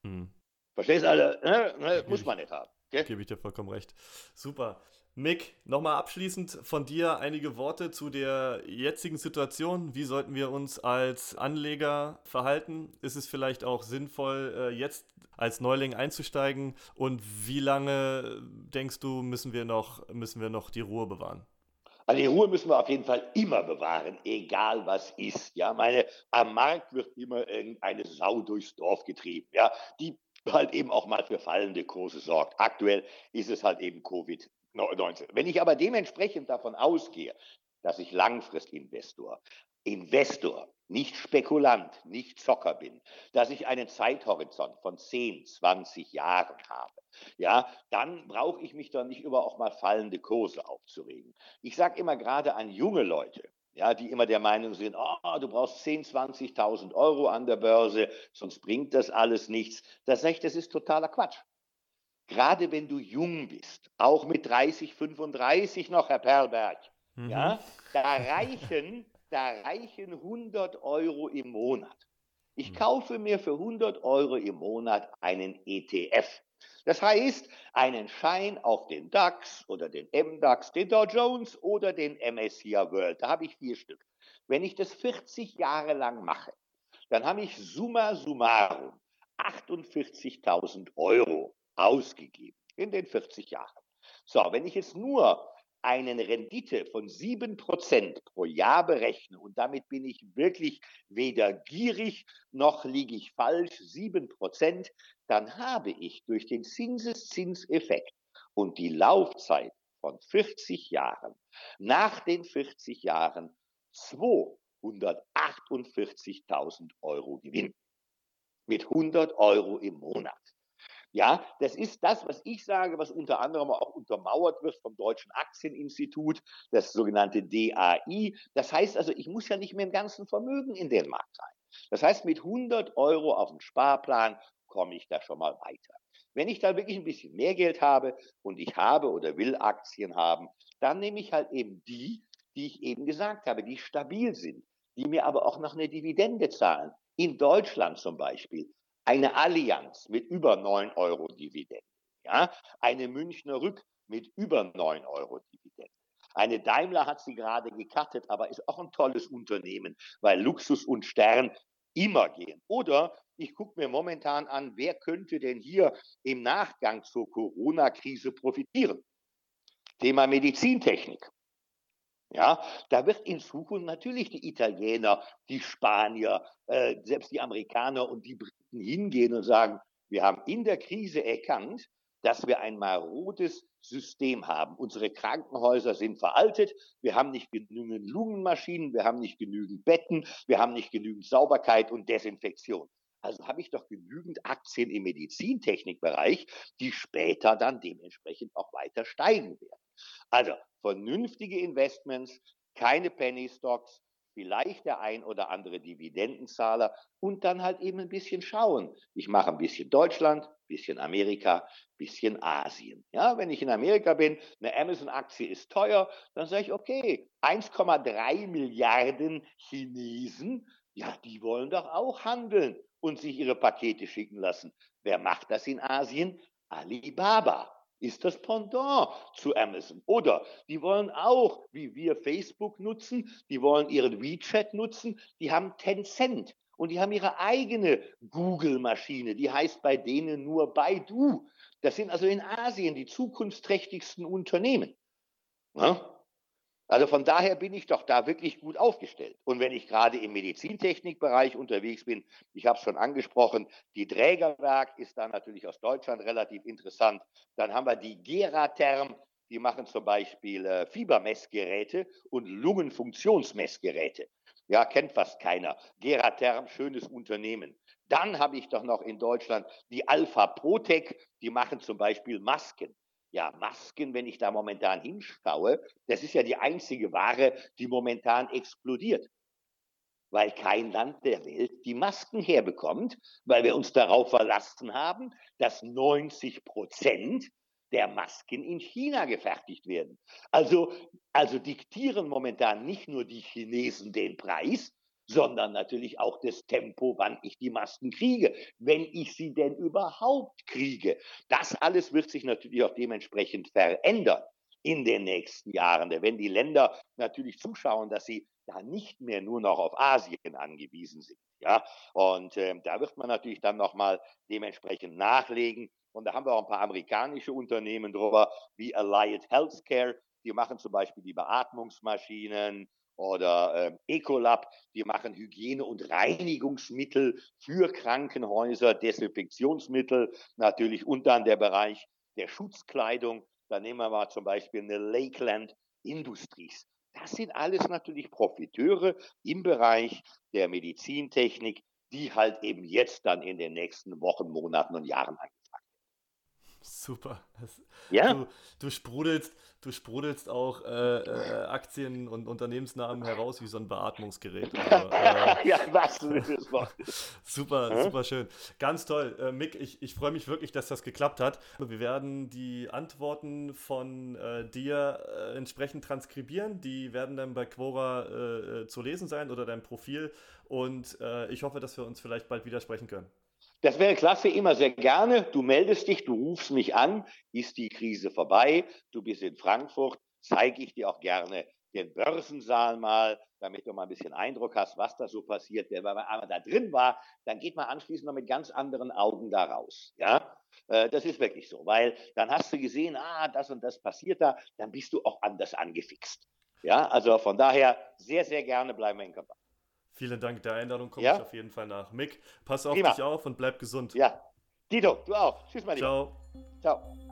Speaker 2: Hm. Verstehst du? Also, ne, ne, muss man nicht haben.
Speaker 1: Okay? Gebe ich dir vollkommen recht. Super. Mick, nochmal abschließend von dir einige Worte zu der jetzigen Situation. Wie sollten wir uns als Anleger verhalten? Ist es vielleicht auch sinnvoll, äh, jetzt als Neuling einzusteigen? Und wie lange denkst du, müssen wir noch, müssen wir noch die Ruhe bewahren?
Speaker 2: Also die Ruhe müssen wir auf jeden Fall immer bewahren, egal was ist. Ja, meine, am Markt wird immer irgendeine Sau durchs Dorf getrieben, ja, die halt eben auch mal für fallende Kurse sorgt. Aktuell ist es halt eben Covid 19. Wenn ich aber dementsprechend davon ausgehe, dass ich Langfristinvestor, Investor, nicht Spekulant, nicht Zocker bin, dass ich einen Zeithorizont von 10, 20 Jahren habe, ja, dann brauche ich mich doch nicht über auch mal fallende Kurse aufzuregen. Ich sage immer gerade an junge Leute, ja, die immer der Meinung sind, oh, du brauchst 10.000, 20.000 Euro an der Börse, sonst bringt das alles nichts. Das sage ich, das ist totaler Quatsch gerade wenn du jung bist, auch mit 30, 35 noch, Herr Perlberg, mhm. ja, da reichen, da reichen 100 Euro im Monat. Ich mhm. kaufe mir für 100 Euro im Monat einen ETF. Das heißt, einen Schein auf den DAX oder den MDAX, den Dow Jones oder den MSCI World. Da habe ich vier Stück. Wenn ich das 40 Jahre lang mache, dann habe ich summa summarum 48.000 Euro ausgegeben in den 40 Jahren. So, wenn ich jetzt nur eine Rendite von 7% pro Jahr berechne. Und damit bin ich wirklich weder gierig noch liege ich falsch, 7%, dann habe ich durch den Zinseszinseffekt und die Laufzeit von 40 Jahren nach den 40 Jahren 248.000 Euro Gewinn. Mit 100 Euro im Monat. Ja, das ist das, was ich sage, was unter anderem auch untermauert wird vom Deutschen Aktieninstitut, das sogenannte DAI. Das heißt also, ich muss ja nicht mehr im ganzen Vermögen in den Markt rein. Das heißt, mit 100 Euro auf dem Sparplan komme ich da schon mal weiter. Wenn ich da wirklich ein bisschen mehr Geld habe und ich habe oder will Aktien haben, dann nehme ich halt eben die, die ich eben gesagt habe, die stabil sind, die mir aber auch noch eine Dividende zahlen. In Deutschland zum Beispiel eine Allianz mit über 9 Euro Dividende, ja, eine Münchner Rück mit über 9 Euro Dividende. Eine Daimler hat sie gerade gekattet, aber ist auch ein tolles Unternehmen, weil Luxus und Stern immer gehen. Oder ich gucke mir momentan an, wer könnte denn hier im Nachgang zur Corona-Krise profitieren? Thema Medizintechnik. Ja, da wird in Zukunft natürlich die Italiener, die Spanier, äh, selbst die Amerikaner und die Briten hingehen und sagen, wir haben in der Krise erkannt, dass wir ein marodes System haben. Unsere Krankenhäuser sind veraltet, wir haben nicht genügend Lungenmaschinen, wir haben nicht genügend Betten, wir haben nicht genügend Sauberkeit und Desinfektion. Also habe ich doch genügend Aktien im Medizintechnikbereich, die später dann dementsprechend auch weiter steigen werden. Also vernünftige Investments, keine Penny Stocks, vielleicht der ein oder andere Dividendenzahler und dann halt eben ein bisschen schauen. Ich mache ein bisschen Deutschland, ein bisschen Amerika, ein bisschen Asien. Ja, wenn ich in Amerika bin, eine Amazon-Aktie ist teuer, dann sage ich, okay, 1,3 Milliarden Chinesen, ja, die wollen doch auch handeln und sich ihre Pakete schicken lassen. Wer macht das in Asien? Alibaba ist das Pendant zu Amazon. Oder die wollen auch, wie wir Facebook nutzen, die wollen ihren WeChat nutzen, die haben Tencent und die haben ihre eigene Google-Maschine, die heißt bei denen nur Baidu. Das sind also in Asien die zukunftsträchtigsten Unternehmen. Ja? Also von daher bin ich doch da wirklich gut aufgestellt. Und wenn ich gerade im Medizintechnikbereich unterwegs bin, ich habe es schon angesprochen, die Trägerwerk ist da natürlich aus Deutschland relativ interessant. Dann haben wir die Geratherm, die machen zum Beispiel äh, Fiebermessgeräte und Lungenfunktionsmessgeräte. Ja, kennt fast keiner. Geratherm, schönes Unternehmen. Dann habe ich doch noch in Deutschland die Alpha Protec, die machen zum Beispiel Masken. Ja, Masken, wenn ich da momentan hinschaue, das ist ja die einzige Ware, die momentan explodiert. Weil kein Land der Welt die Masken herbekommt, weil wir uns darauf verlassen haben, dass 90 Prozent der Masken in China gefertigt werden. Also, also diktieren momentan nicht nur die Chinesen den Preis, sondern natürlich auch das Tempo, wann ich die Masken kriege, wenn ich sie denn überhaupt kriege. Das alles wird sich natürlich auch dementsprechend verändern in den nächsten Jahren. Denn wenn die Länder natürlich zuschauen, dass sie da nicht mehr nur noch auf Asien angewiesen sind, ja, und äh, da wird man natürlich dann nochmal dementsprechend nachlegen. Und da haben wir auch ein paar amerikanische Unternehmen drüber, wie Allied Healthcare, die machen zum Beispiel die Beatmungsmaschinen oder äh, Ecolab, die machen Hygiene- und Reinigungsmittel für Krankenhäuser, Desinfektionsmittel, natürlich und dann der Bereich der Schutzkleidung. Da nehmen wir mal zum Beispiel eine Lakeland Industries. Das sind alles natürlich Profiteure im Bereich der Medizintechnik, die halt eben jetzt dann in den nächsten Wochen, Monaten und Jahren angefangen
Speaker 1: Super. Das, ja. Du, du, sprudelst, du sprudelst auch äh, äh, Aktien und Unternehmensnamen heraus wie so ein Beatmungsgerät. Also, äh, ja, was du das Wort. Super, hm? super schön. Ganz toll. Äh, Mick, ich, ich freue mich wirklich, dass das geklappt hat. Wir werden die Antworten von äh, dir entsprechend transkribieren. Die werden dann bei Quora zu lesen sein oder dein Profil. Und ich hoffe, dass wir uns vielleicht bald widersprechen können.
Speaker 2: Das wäre klasse, immer sehr gerne. Du meldest dich, du rufst mich an, ist die Krise vorbei, du bist in Frankfurt, zeige ich dir auch gerne den Börsensaal mal, damit du mal ein bisschen Eindruck hast, was da so passiert. Wenn man einmal da drin war, dann geht man anschließend noch mit ganz anderen Augen da raus. Ja, äh, das ist wirklich so, weil dann hast du gesehen, ah, das und das passiert da, dann bist du auch anders angefixt. Ja, also von daher sehr, sehr gerne bleiben wir in Kontakt.
Speaker 1: Vielen Dank. Der Einladung komme ja? ich auf jeden Fall nach. Mick, pass auf Prima. dich auf und bleib gesund.
Speaker 2: Ja. Dito, du auch. Tschüss, mein Lieber. Ciao. Ciao.